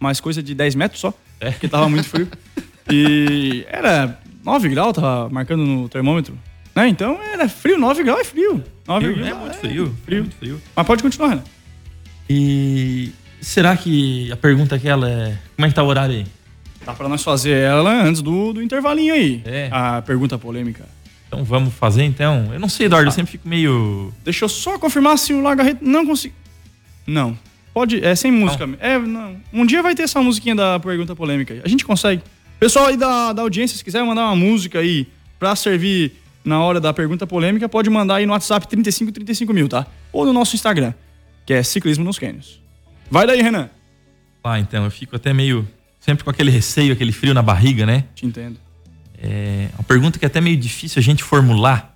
Mais coisa de 10 metros só. É. Porque tava muito frio. e era 9 graus, tava marcando no termômetro. Né? Então era frio, 9 graus é frio. 9 Frio, graus é muito frio, frio. muito frio. Mas pode continuar, Renan. E será que a pergunta aquela é. Como é que tá o horário aí? Dá pra nós fazer ela antes do, do intervalinho aí. É. A pergunta polêmica. Então vamos fazer então. Eu não sei, Eduardo, eu sempre fico meio. Deixa eu só confirmar se o Lagarreta não conseguiu. Não. Pode. É sem música. É, não. Um dia vai ter essa musiquinha da pergunta polêmica aí. A gente consegue. Pessoal aí da, da audiência, se quiser mandar uma música aí pra servir na hora da pergunta polêmica, pode mandar aí no WhatsApp 35 35 mil, tá? Ou no nosso Instagram, que é Ciclismo nos Cânions. Vai daí, Renan. Ah, então, eu fico até meio. Sempre com aquele receio, aquele frio na barriga, né? Te entendo. É uma pergunta que é até meio difícil a gente formular.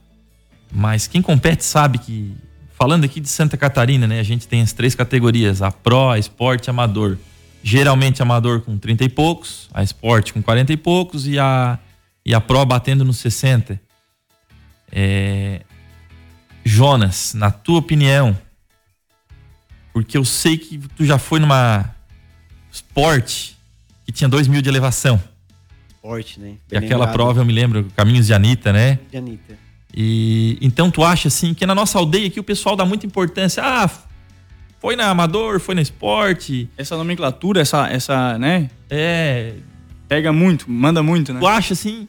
Mas quem compete sabe que, falando aqui de Santa Catarina, né? A gente tem as três categorias: a Pro, a Esporte e Amador. Geralmente amador com 30 e poucos, a Esporte com 40 e poucos e a, e a Pro batendo nos 60. É, Jonas, na tua opinião, porque eu sei que tu já foi numa esporte que tinha 2 mil de elevação. Esporte, né? E Bem aquela lembrado. prova, eu me lembro, Caminhos de Anitta, né? De Anitta. E então tu acha assim que na nossa aldeia aqui o pessoal dá muita importância. Ah, foi na amador, foi na esporte. Essa nomenclatura, essa, essa, né? É. Pega muito, manda muito, né? Tu acha assim.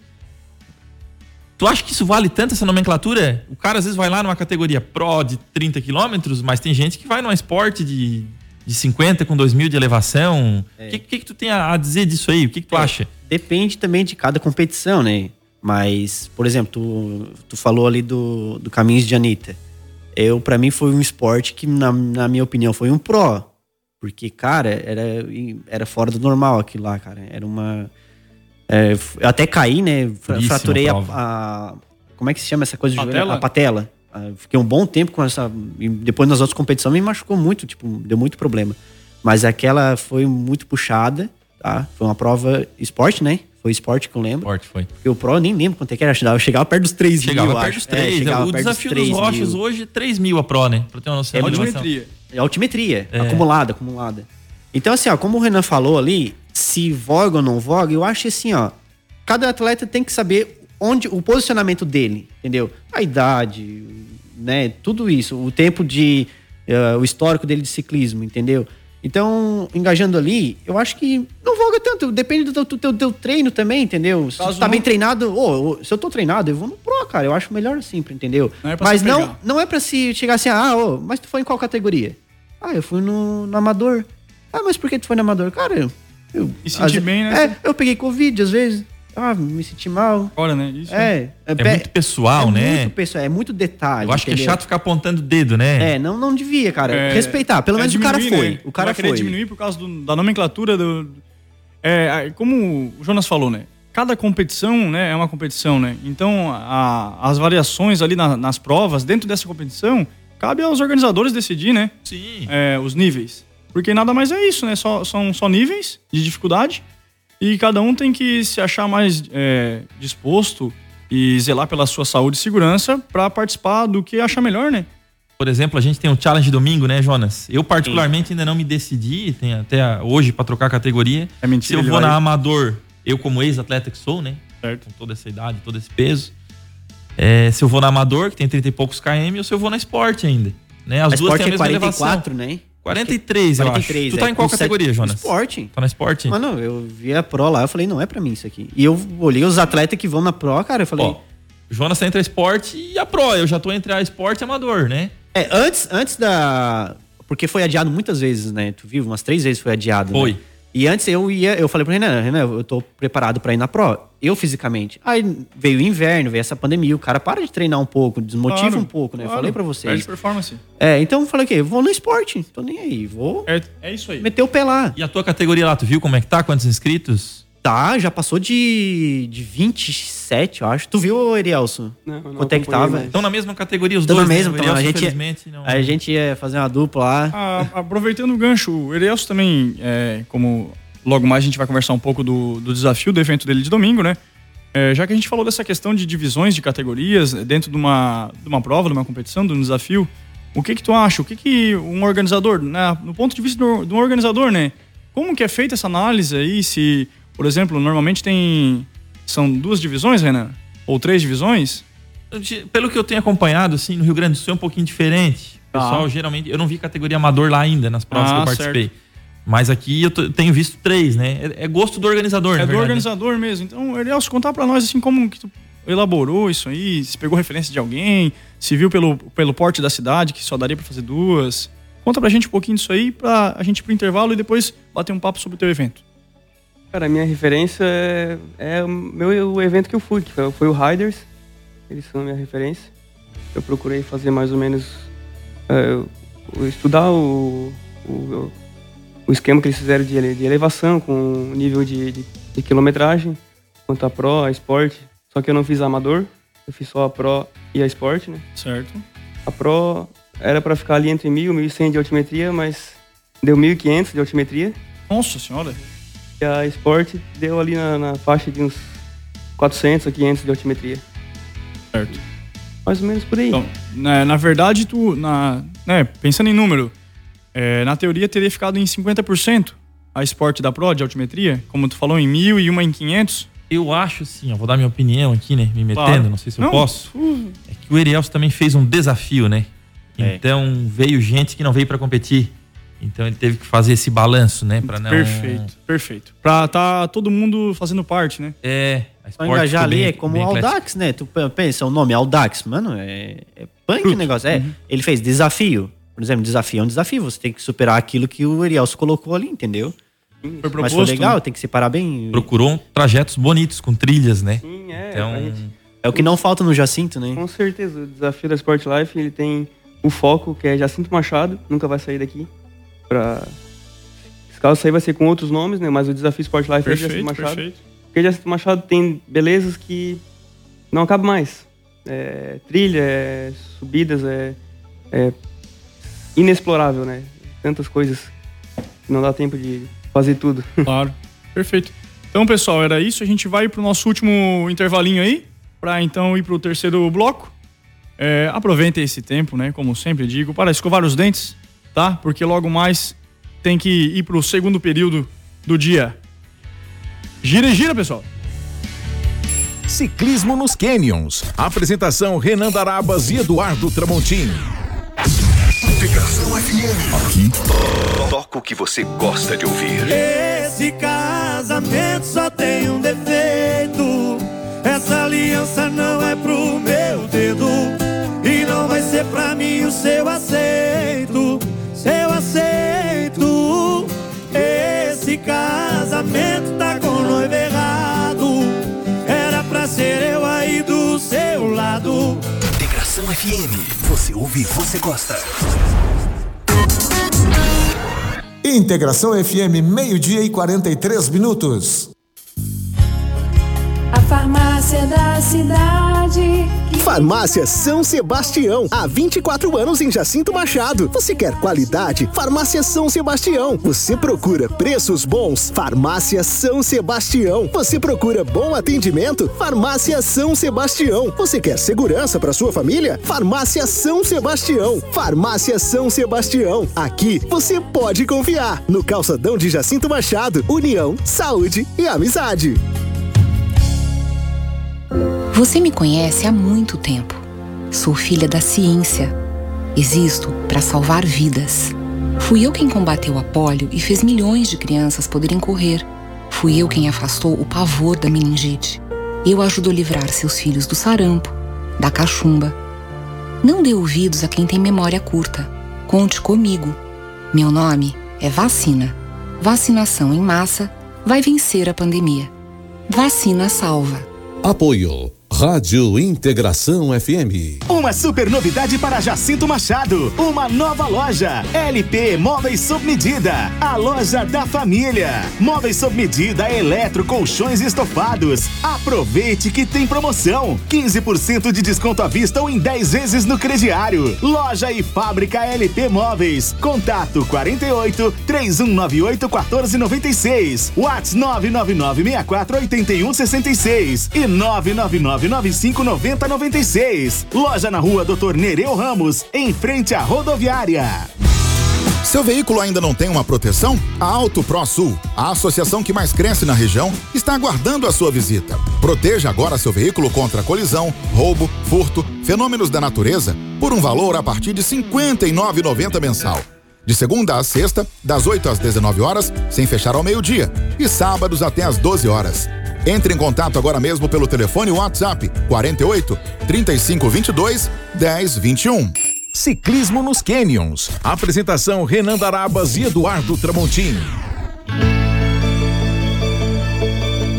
Tu acha que isso vale tanto essa nomenclatura? O cara às vezes vai lá numa categoria Pro de 30 quilômetros, mas tem gente que vai numa esporte de, de 50 com 2 mil de elevação. O É. que, que, que tu tem a a dizer disso aí? O que, que tu acha? Depende também de cada competição, né? Mas, por exemplo, tu, tu falou ali do, do Caminhos de Anitta. Eu, para mim, foi um esporte que, na, na minha opinião, foi um pró. Porque, cara, era, era fora do normal aquilo lá, cara. Era uma. é, eu até caí, né? Fraturei a, a- Como é que se chama essa coisa de? Patela? A patela. Ah, Fiquei um bom tempo com essa. e depois nas outras competições me machucou muito, tipo, deu muito problema. Mas aquela foi muito puxada, tá? Foi uma prova esporte, né? Foi esporte que eu lembro. Esporte foi. Porque o Pro eu nem lembro quanto é que era. Eu chegava perto dos 3 Chegava mil, perto dos 3. É, chegava o perto desafio dos, 3 mil. rochas hoje, 3 mil a Pro, né? Pra ter uma noção. É. Altimetria. É altimetria, É. acumulada, acumulada. Então, assim, ó, como o Renan falou ali, se voga ou não voga, eu acho assim, ó, cada atleta tem que saber onde o posicionamento dele, entendeu? A idade, né, tudo isso, o tempo de eh, o histórico dele de ciclismo, entendeu? Então, engajando ali, eu acho que não voga tanto, depende do teu, do teu- do teu treino também, entendeu? Se Caso tu tá bem treinado, ô, se eu tô treinado, eu vou no pro, cara, eu acho melhor assim, entendeu? Não é pra Mas não, pegar. não é pra se chegar assim, ah, ô, mas tu foi em qual categoria? Ah, eu fui no, no amador. Ah, mas por que tu foi no amador? Cara, eu. eu E sentir às ve- bem, né? É, eu peguei Covid às vezes. Ah, me senti mal. Agora, né? Isso, É, É pe- muito pessoal, é né? Muito pessoal, é muito detalhe. Eu acho que é entendeu? chato ficar apontando o dedo, né? É, não, não devia, cara. É, Respeitar. Pelo é menos o cara diminuir, foi. né? O cara foi. diminuir por causa do- da nomenclatura do. É, como o Jonas falou, né? Cada competição, né, é uma competição, né? Então, a- as variações ali na- nas provas, dentro dessa competição, cabe aos organizadores decidir, né? Sim. É, os níveis. Porque nada mais é isso, né? Só, são só níveis de dificuldade e cada um tem que se achar mais é, disposto e zelar pela sua saúde e segurança para participar do que acha melhor, né? Por exemplo, a gente tem o Challenge domingo, né, Jonas? Eu, particularmente, ainda não me decidi, tem até hoje pra trocar categoria. É mentira, Se eu vou vai- na Amador, eu, como ex-atleta que sou, né? Certo. Com toda essa idade, todo esse peso. É, se eu vou na Amador, que tem 30 e poucos km, ou se eu vou na Esporte ainda. Né? As A duas têm a é mesma 44, elevação. né? 43, eu 43, acho. Tu tá é, em qual categoria, Jonas? Esporte. Tá na Esporte? Mano, eu vi a Pro lá, eu falei, não é pra mim isso aqui. E eu olhei os atletas que vão na Pro, cara, eu falei... Ó, Jonas tá entre a Esporte e a Pro. Eu já tô entre a Esporte e Amador, né? É, antes, antes da. Porque foi adiado muitas vezes, né? Tu viu? Umas três vezes foi adiado. né? E antes eu ia, eu falei pro Renan, Renan, eu tô preparado pra ir na Pro. Eu fisicamente. Aí veio o inverno, veio essa pandemia, o cara para de treinar um pouco, desmotiva Claro, um pouco, né? Eu claro. falei pra Perde vocês. performance. É, então eu falei o quê? Vou no esporte, tô nem aí, vou É, é isso aí. meter o pé lá. E a tua categoria lá, tu viu como é que tá? Quantos inscritos? Tá, já passou de, de 27, eu acho. Tu viu, Erielson? Não, não Quanto é que tava? mais. Estão na mesma categoria os dois, na mesma, né? Então, a gente, infelizmente, não... a gente ia fazer uma dupla lá. Ah, aproveitando o gancho, o Erielso também, é, como logo mais a gente vai conversar um pouco do, do desafio do evento dele de domingo, né? É, já que a gente falou dessa questão de divisões de categorias é, dentro de uma, de uma prova, de uma competição, de um desafio, o que que tu acha? O que que um organizador, né, no ponto de vista do, de um organizador, né? Como que é feita essa análise aí? Se, por exemplo, normalmente tem... São duas divisões, Renan? Ou três divisões? Pelo que eu tenho acompanhado, assim, no Rio Grande do Sul é um pouquinho diferente. O Tá. pessoal, geralmente... Eu não vi categoria amador lá ainda, nas provas Ah, que eu participei. Mas aqui eu tenho visto três, né? É, é gosto do organizador, É do né? organizador mesmo. Então, Elielso, contar pra nós assim como que tu elaborou isso aí, se pegou referência de alguém, se viu pelo, pelo porte da cidade que só daria pra fazer duas. Conta pra gente um pouquinho disso aí pra a gente ir pro intervalo e depois bater um papo sobre o teu evento. Cara, a minha referência é, é o meu o evento que eu fui, que foi, foi o Riders. Eles são a minha referência. Eu procurei fazer mais ou menos. é, o- estudar o, o, o esquema que eles fizeram de, de elevação, com nível de, de, de quilometragem, quanto a Pro, a Sport. Só que eu não fiz amador. Eu fiz só a Pro e a Sport, né? Certo. A Pro era pra ficar ali entre 1.000 e 1.100 de altimetria, mas deu 1.500 de altimetria. Nossa senhora. E a Sport deu ali na, na faixa de uns 400 a 500 de altimetria. Certo. Mais ou menos por aí. Então, na, na verdade, tu, na, né, pensando em número, é, na teoria teria ficado em 50% a Sport da Pro de altimetria, como tu falou, em 1.000 e uma em 500. Eu acho sim, eu vou dar minha opinião aqui, né? Me metendo, Claro. não sei se Não, eu posso. uh. É que o Erielso também fez um desafio, né? É. Então veio gente que não veio pra competir. Então ele teve que fazer esse balanço, né? Pra não. Perfeito, perfeito. Pra tá todo mundo fazendo parte, né? É, a Só Sport engajar ali bem- é como bem o eclético. Audax, né? Tu pensa, o nome Audax, mano, é, é punk o negócio. É, ele fez desafio. Por exemplo, desafio é um desafio. Você tem que superar aquilo que o Erielso colocou ali, entendeu? Foi Mas foi proposto, legal, né? tem que separar bem. Procurou trajetos bonitos, com trilhas, né? Sim, é. Então, gente- É o que não falta no Jacinto, né? Com certeza, o desafio da Sport Life, ele tem o foco, que é Jacinto Machado, nunca vai sair daqui. Pra... Se caso sair, vai ser com outros nomes, né? Mas o desafio Sport Life é Perfeito, Jacinto Machado. perfeito. Porque Jacinto Machado tem belezas que não acabam mais. É, trilha, é, subidas, é, é inexplorável, né? Tantas coisas que não dá tempo de fazer tudo. Claro. Perfeito. Então, pessoal, era isso. A gente vai pro nosso último intervalinho aí, pra então ir pro terceiro bloco. É, aproveitem esse tempo, né? Como sempre digo, para escovar os dentes, tá? Porque logo mais tem que ir pro segundo período do dia. Gira e gira, pessoal. Ciclismo nos Canyons. Apresentação Renan Darabas e Eduardo Tramontim. Integração FM. Aqui toca o que você gosta de ouvir. Esse casamento só tem um defeito. Essa aliança não é pro meu dedo. E não vai ser pra mim o seu aceito. Casamento tá com o noivo errado. Era pra ser eu aí do seu lado. Integração FM. Você ouve, você gosta. Integração FM, meio-dia e 43 minutos. Farmácia da cidade. Farmácia São Sebastião, há 24 anos em Jacinto Machado. Você quer qualidade? Farmácia São Sebastião. Você procura preços bons? Farmácia São Sebastião. Você procura bom atendimento? Farmácia São Sebastião. Você quer segurança para sua família? Farmácia São Sebastião. Farmácia São Sebastião. Aqui você pode confiar. No calçadão de Jacinto Machado, União, Saúde e Amizade. Você me conhece há muito tempo. Sou filha da ciência. Existo para salvar vidas. Fui eu quem combateu a polio e fez milhões de crianças poderem correr. Fui eu quem afastou o pavor da meningite. Eu ajudo a livrar seus filhos do sarampo, da cachumba. Não dê ouvidos a quem tem memória curta. Conte comigo. Meu nome é Vacina. Vacinação em massa vai vencer a pandemia. Vacina salva. Apoio. Rádio Integração FM. Uma super novidade para Jacinto Machado. Uma nova loja. LP Móveis Sob Medida. A loja da família. Móveis sob medida, eletro, colchões e estofados. Aproveite que tem promoção. 15% de desconto à vista ou em 10 vezes no crediário. Loja e fábrica LP Móveis. Contato 48 3198 1496. Whats 999 64 81 66 e 999 95 90 96. Loja na rua Doutor Nereu Ramos, em frente à rodoviária. Seu veículo ainda não tem uma proteção? A Auto Pro Sul, a associação que mais cresce na região, está aguardando a sua visita. Proteja agora seu veículo contra colisão, roubo, furto, fenômenos da natureza, por um valor a partir de R$ 59,90 mensal. De segunda a sexta, das 8 às 19 horas, sem fechar ao meio-dia, e sábados até às 12 horas. Entre em contato agora mesmo pelo telefone WhatsApp 48 3522 1021. Ciclismo nos Canyons. Apresentação Renan Darabas e Eduardo Tramontim.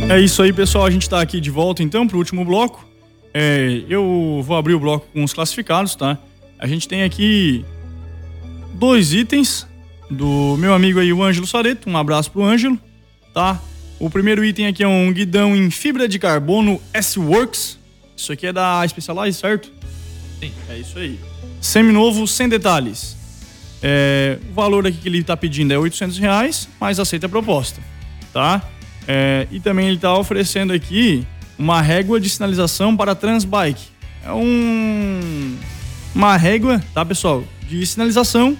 É isso aí, pessoal. A gente tá aqui de volta então pro último bloco. É, eu vou abrir o bloco com os classificados, tá? A gente tem aqui dois itens do meu amigo aí, o Ângelo Sareto. Um abraço pro Ângelo, tá? O primeiro item aqui é um guidão em fibra de carbono S-Works, Isso aqui é da Specialized, certo? Sim. É isso aí. Seminovo, sem detalhes. É, o valor aqui que ele está pedindo é 800 reais, mas aceita a proposta, tá? É, e também ele está oferecendo aqui uma régua de sinalização para Transbike. É um uma régua, tá pessoal, de sinalização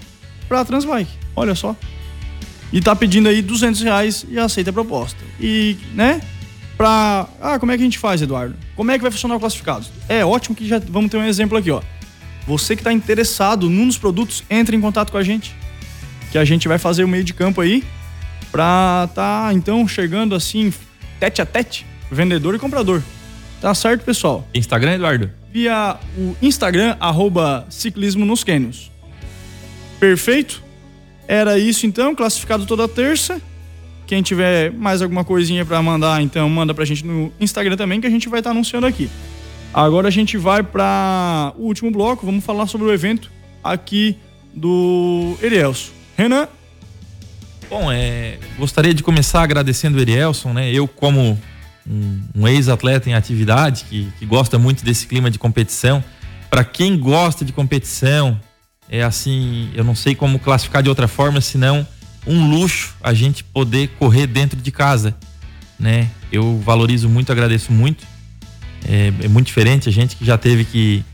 para Transbike. Olha só. E tá pedindo aí 200 reais e aceita a proposta. E, né? Pra. Ah, como é que a gente faz, Eduardo? Como é que vai funcionar o classificados? É ótimo que já vamos ter um exemplo aqui, ó. Você que está interessado num dos produtos, entre em contato com a gente. Que a gente vai fazer o meio de campo aí pra tá, então, chegando assim, tete a tete, vendedor e comprador. Tá certo, pessoal? Instagram, Eduardo? Via o Instagram, arroba ciclismo nos cânions. Perfeito? Era isso então, classificado toda terça. Quem tiver mais alguma coisinha para mandar, então manda pra gente no Instagram também, que a gente vai estar tá anunciando aqui. Agora a gente vai para o último bloco, vamos falar sobre o evento aqui do Erielso. Renan? Bom, é, gostaria de começar agradecendo o Erielson, né? Eu, como um, um ex-atleta em atividade, que, que gosta muito desse clima de competição, para quem gosta de competição, é assim, eu não sei como classificar de outra forma, senão um luxo a gente poder correr dentro de casa, né? Eu valorizo muito, agradeço muito. É, é muito diferente a gente que já teve que,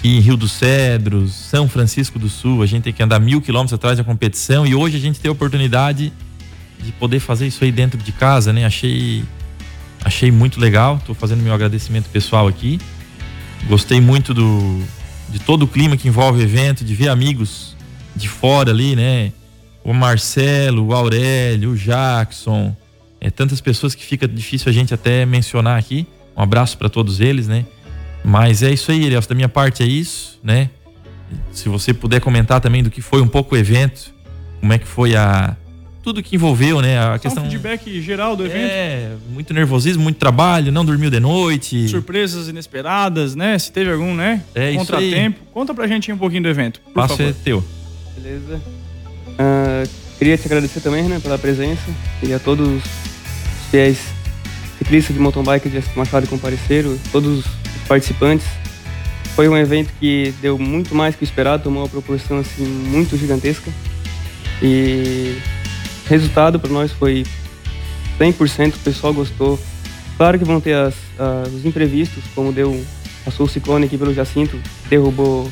que ir em Rio dos Cedros, São Francisco do Sul, a gente tem que andar mil quilômetros atrás da competição e hoje a gente tem a oportunidade de poder fazer isso aí dentro de casa, né? Achei achei muito legal. Estou fazendo meu agradecimento pessoal aqui. Gostei muito do de todo o clima que envolve o evento, de ver amigos de fora ali, né? O Marcelo, o Aurélio, o Jackson, é tantas pessoas que fica difícil a gente até mencionar aqui. Um abraço para todos eles, né? Mas é isso aí, Elias. Da minha parte é isso, né? Se você puder comentar também do que foi um pouco o evento, como é que foi a tudo que envolveu, né? A Só questão. Um feedback geral do evento. É, muito nervosismo, muito trabalho, não dormiu de noite. Surpresas inesperadas, né? Se teve algum, né? É Contratempo. Conta pra gente um pouquinho do evento. Por Passo favor. é teu. Beleza. Uh, queria te agradecer também, né, pela presença e a todos os fiéis ciclistas de mountain bike de Machado compareceram, todos os participantes. Foi um evento que deu muito mais que o esperado, tomou uma proporção assim muito gigantesca. E resultado para nós foi 100%, o pessoal gostou. Claro que vão ter as, as, os imprevistos, como deu passou o ciclone aqui pelo Jacinto, derrubou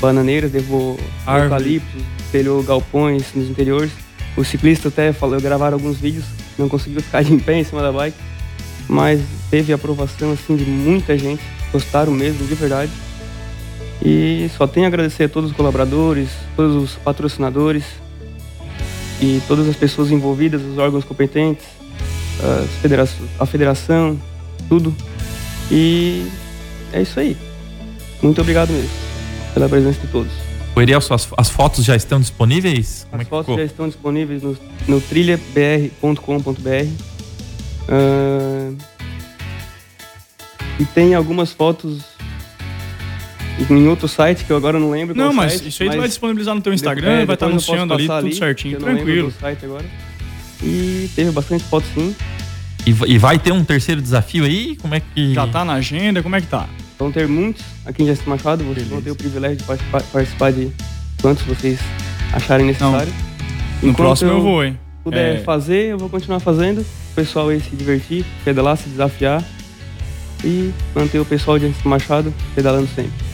bananeiras, derrubou eucaliptos, espelhou galpões nos interiores. O ciclista até falou, gravaram alguns vídeos, não conseguiu ficar de pé em cima da bike, mas teve aprovação assim de muita gente, gostaram mesmo, de verdade. E só tenho a agradecer a todos os colaboradores, todos os patrocinadores e todas as pessoas envolvidas, os órgãos competentes, a federação, tudo. E é isso aí. Muito obrigado mesmo pela presença de todos. O Eriel, as, as fotos já estão disponíveis? Como as é fotos ficou? já estão disponíveis no, no trilhabr.com.br. Uh, e tem algumas fotos em outro site que eu agora não lembro. Não, mas site, isso aí mas tu vai disponibilizar no teu Instagram, vai estar anunciando ali, tudo certinho, tranquilo. site agora. E teve bastante foto sim. E, e, vai ter um terceiro desafio aí? Como é que. Já tá na agenda, como é que tá? Vão ter muitos aqui em Gestos Machado, vocês Beleza. vão ter o privilégio de participar, participar de quantos vocês acharem necessário. Não. No próximo eu, eu vou, hein? puder é... fazer, eu vou continuar fazendo. O pessoal aí se divertir, pedalar, se desafiar e manter o pessoal de Machado pedalando sempre.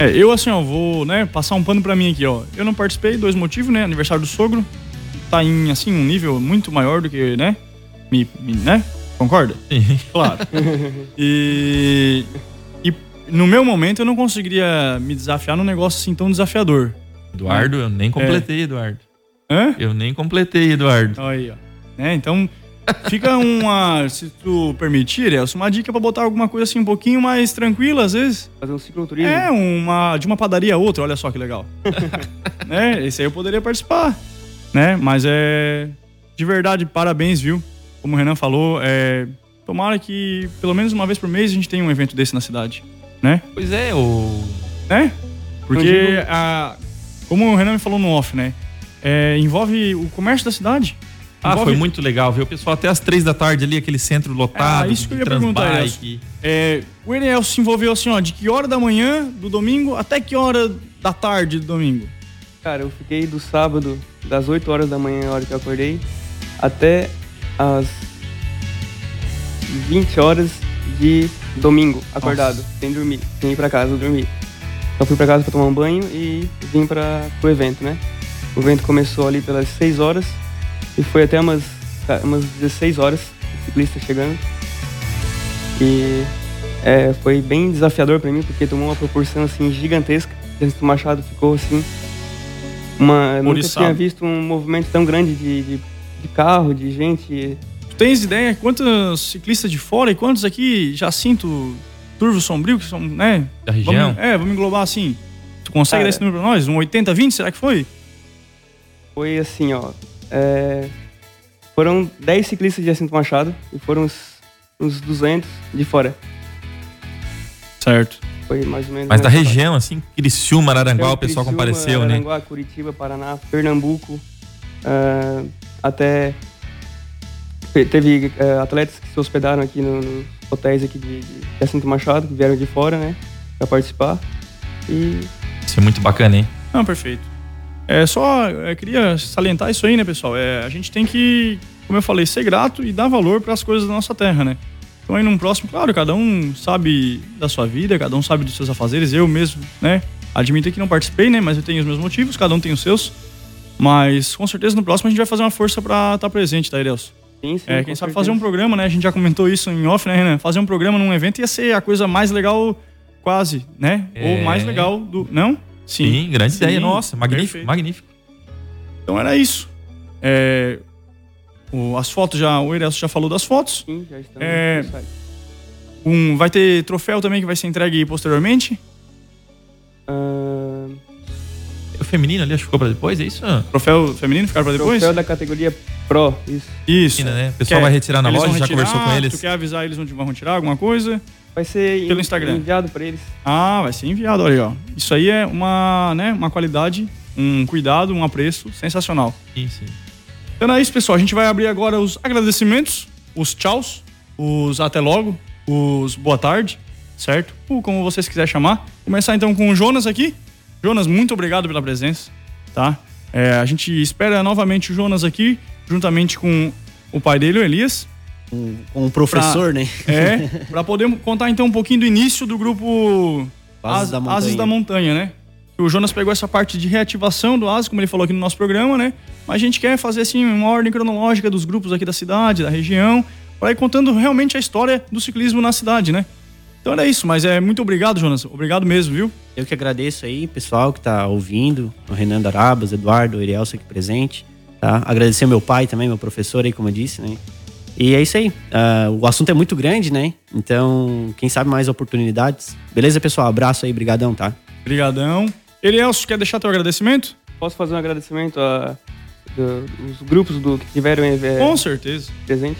É, eu assim, ó, vou, né, passar um pano para mim aqui, ó. Eu não participei, dois motivos, né? Aniversário do sogro, tá em assim um nível muito maior do que, né? Me, me né? Concorda? Sim. Claro. e e no meu momento eu não conseguiria me desafiar num negócio assim tão desafiador. Eduardo, eu nem completei, é. Eduardo. Hã? Eu nem completei, Eduardo. Aí, ó. Né? Então, fica uma. Se tu permitir, Elcio, uma dica pra botar alguma coisa assim um pouquinho mais tranquila, às vezes. Fazer um cicloturismo. É, uma, de uma padaria a outra, olha só que legal. né? Esse aí eu poderia participar. Né? Mas é. De verdade, parabéns, viu? Como o Renan falou, é. Tomara que pelo menos uma vez por mês a gente tenha um evento desse na cidade. Né? Pois é, o. Né? Porque, a, como o Renan me falou no off, né? É, envolve o comércio da cidade. Ah, Envolve- foi muito legal, viu? O pessoal até às três da tarde ali, aquele centro lotado. Ah, isso que eu ia perguntar. É, o Eriel se envolveu assim, ó, de que hora da manhã do domingo até que hora da tarde do domingo? Cara, eu fiquei do sábado, das 8 horas da manhã, a hora que eu acordei, até as 20 horas de domingo, acordado, sem dormir, sem ir pra casa dormir. Só fui pra casa pra tomar um banho e vim pra, pro evento, né? O evento começou ali pelas 6 horas e foi até umas, umas 16 horas, o ciclista chegando. E é, foi bem desafiador pra mim, porque tomou uma proporção assim gigantesca. O Machado ficou assim. Uma, eu nunca tinha visto um movimento tão grande de, de, de carro, de gente. Tu tens ideia quantos ciclistas de fora e quantos aqui Jacinto, Turvo Sombrio, que são, né? Da região? Vamos, é, vamos englobar assim. Tu consegue dar esse número pra nós? Um 80-20, será que foi? Foi assim, ó. É, foram 10 ciclistas de Jacinto Machado e foram uns, uns 200 de fora. Certo. Foi mais ou menos. Mas da região, assim, Criciúma, Araranguá, o pessoal Criciúma, compareceu, né? Araranguá, Curitiba, Paraná, Pernambuco, ah, até te- teve ah, atletas que se hospedaram aqui no- nos hotéis aqui de, de Jacinto Machado, que vieram de fora, né, para participar. E Isso é muito bacana, hein? Não, perfeito. É só, eu queria salientar isso aí, né, pessoal? É, a gente tem que, como eu falei, ser grato e dar valor para as coisas da nossa terra, né? Então aí num próximo, claro, cada um sabe da sua vida, cada um sabe dos seus afazeres. Eu mesmo, né? Admito que não participei, né? Mas eu tenho os meus motivos, cada um tem os seus. Mas com certeza no próximo a gente vai fazer uma força para estar presente, tá, Edelso? sim, sim, É, quem sabe certeza. fazer um programa, né? A gente já comentou isso em off, né, Renan? Fazer um programa num evento ia ser a coisa mais legal, quase, né? É. Ou mais legal do. Não? Sim, grande Sim, ideia. Nossa, magnífico, perfeito. magnífico. Então era isso. É, o- as fotos já, o Eresto já falou das fotos. Sim, já estamos É, um, vai ter troféu também que vai ser entregue posteriormente. Ah, O feminino ali acho que ficou pra depois, é isso? Troféu feminino ficar pra depois? Troféu da categoria Pro, isso. Isso. né? O pessoal vai retirar na loja, vão já retirar, conversou com eles? Tu quer avisar eles onde vão retirar alguma coisa? Vai ser Pelo Instagram. enviado para eles. Ah, vai ser enviado, olha aí, ó. Isso aí é uma, né, uma qualidade, um cuidado, um apreço sensacional. Sim, sim. Então é isso, pessoal. A gente vai abrir agora os agradecimentos, os tchauz, os até logo, os boa tarde, certo? Ou como vocês quiserem chamar. Começar então com o Jonas aqui. Jonas, muito obrigado pela presença, tá? É, a gente espera novamente o Jonas aqui, juntamente com o pai dele, o Elias. Com o professor, Pra- né? É, pra poder contar então um pouquinho do início do grupo Ases As- da Montanha. Ases da Montanha, né? O Jonas pegou essa parte de reativação do ASE, como ele falou aqui no nosso programa, né? Mas a gente quer fazer assim uma ordem cronológica dos grupos aqui da cidade, da região, para ir contando realmente a história do ciclismo na cidade, né? Então era isso, mas é muito obrigado, Jonas. Obrigado mesmo, viu? Eu que agradeço aí, pessoal que tá ouvindo, o Renan Darabas, Eduardo, o Erielso aqui presente, tá? Agradecer meu pai também, meu professor aí, como eu disse, né? E é isso aí. Ah, o assunto é muito grande, né? Então, quem sabe mais oportunidades. Beleza, pessoal? Abraço aí, brigadão, tá? Obrigadão. Elielso, quer deixar teu agradecimento? Posso fazer um agradecimento a do- os grupos do, que tiveram é, Com certeza. presente.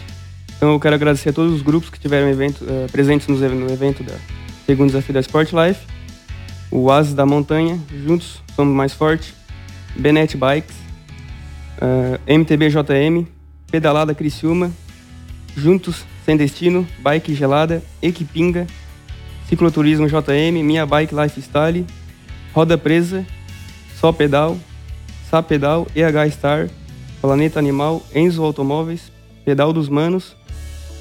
Então eu quero agradecer a todos os grupos que tiveram evento, eh, presentes ev- no evento da segundo desafio da Sport Life. O Ases da Montanha, juntos somos mais fortes. Benet Bikes, eh, MTBJM, Pedalada Criciúma, Juntos Sem Destino, Bike Gelada, Equipinga, Cicloturismo JM, Minha Bike Lifestyle, Roda Presa, Só Pedal, Sá Pedal, EH Star, Planeta Animal, Enzo Automóveis, Pedal dos Manos,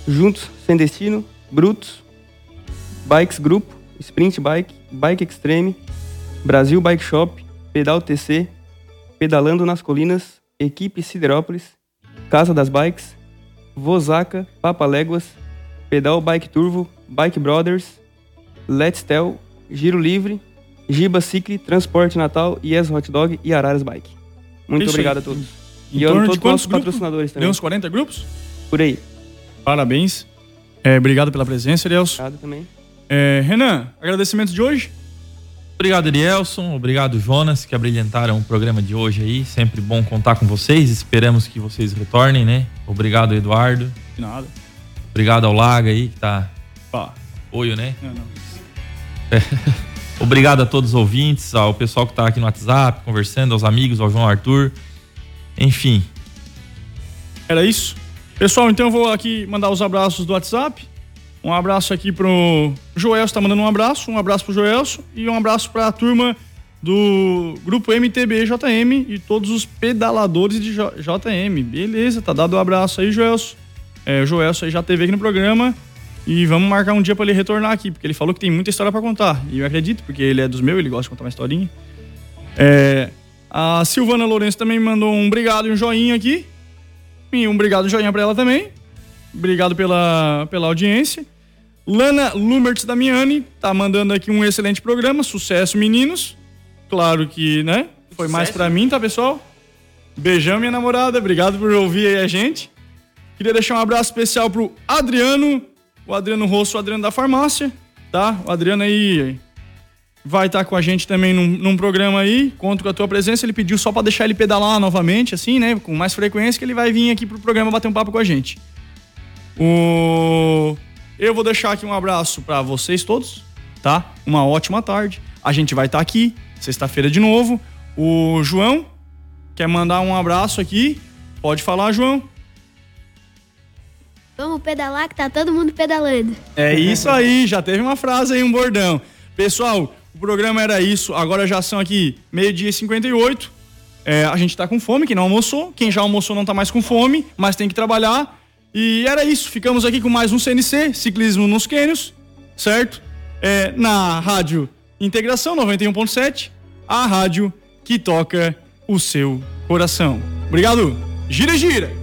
Juntos Sem Destino, Brutos, Bikes Grupo, Sprint Bike, Bike Extreme, Brasil Bike Shop, Pedal TC, Pedalando nas Colinas, Equipe Siderópolis, Casa das Bikes, Vozaca, Papaléguas, Pedal Bike Turvo, Bike Brothers, Let's Tell, Giro Livre, Giba Cicli, Transporte Natal, Yes Hot Dog e Araras Bike. Muito Isso aí. obrigado a todos. Em E torno todos de os quantos nossos grupos? patrocinadores também. Deu uns 40 grupos? Por aí. Parabéns. É, obrigado pela presença, Elielso. Obrigado também. É, Renan, agradecimento de hoje? Obrigado, Elielson. Obrigado, Jonas, que abrilhantaram o programa de hoje aí. Sempre bom contar com vocês. Esperamos que vocês retornem, né? Obrigado, Eduardo. De nada. Obrigado ao Laga aí, que tá. Pá. Apoio, né? Não, não. Obrigado a todos os ouvintes, ao pessoal que tá aqui no WhatsApp, conversando, aos amigos, ao João Arthur. Enfim. Era isso? Pessoal, então eu vou aqui mandar os abraços do WhatsApp. Um abraço aqui pro Joelso, tá mandando um abraço. Um abraço pro Joelso e um abraço pra turma do grupo MTB JM e todos os pedaladores de JM. Beleza, tá dado um abraço aí, Joelso. É, o Joelso aí já teve aqui no programa e vamos marcar um dia pra ele retornar aqui, porque ele falou que tem muita história pra contar. E eu acredito, porque ele é dos meus, ele gosta de contar uma historinha. É, a Silvana Lourenço também mandou um obrigado e um joinha aqui. E um obrigado e joinha pra ela também. Obrigado pela, pela audiência. Lana Lumertz Damiani tá mandando aqui um excelente programa. Sucesso, meninos. Claro que, né? Foi mais pra mim, tá, pessoal? Beijão, minha namorada. Obrigado por ouvir aí a gente. Queria deixar um abraço especial pro Adriano, o Adriano Rosso, o Adriano da farmácia, tá? O Adriano aí vai estar com a gente também num, num programa aí. Conto com a tua presença. Ele pediu só pra deixar ele pedalar novamente, assim, né? Com mais frequência, que ele vai vir aqui pro programa bater um papo com a gente. O... Eu vou deixar aqui um abraço pra vocês todos, tá? Uma ótima tarde. A gente vai estar aqui, sexta-feira de novo. O João quer mandar um abraço aqui. Pode falar, João. Vamos pedalar que tá todo mundo pedalando. É isso aí, já teve uma frase aí, um bordão. Pessoal, o programa era isso. Agora já são aqui meio-dia e 58. É, a gente tá com fome, quem não almoçou. Quem já almoçou não tá mais com fome, mas tem que trabalhar. E era isso. Ficamos aqui com mais um CNC, Ciclismo nos Quênios, certo? É, na Rádio Integração 91.7, a rádio que toca o seu coração. Obrigado. Gira, gira.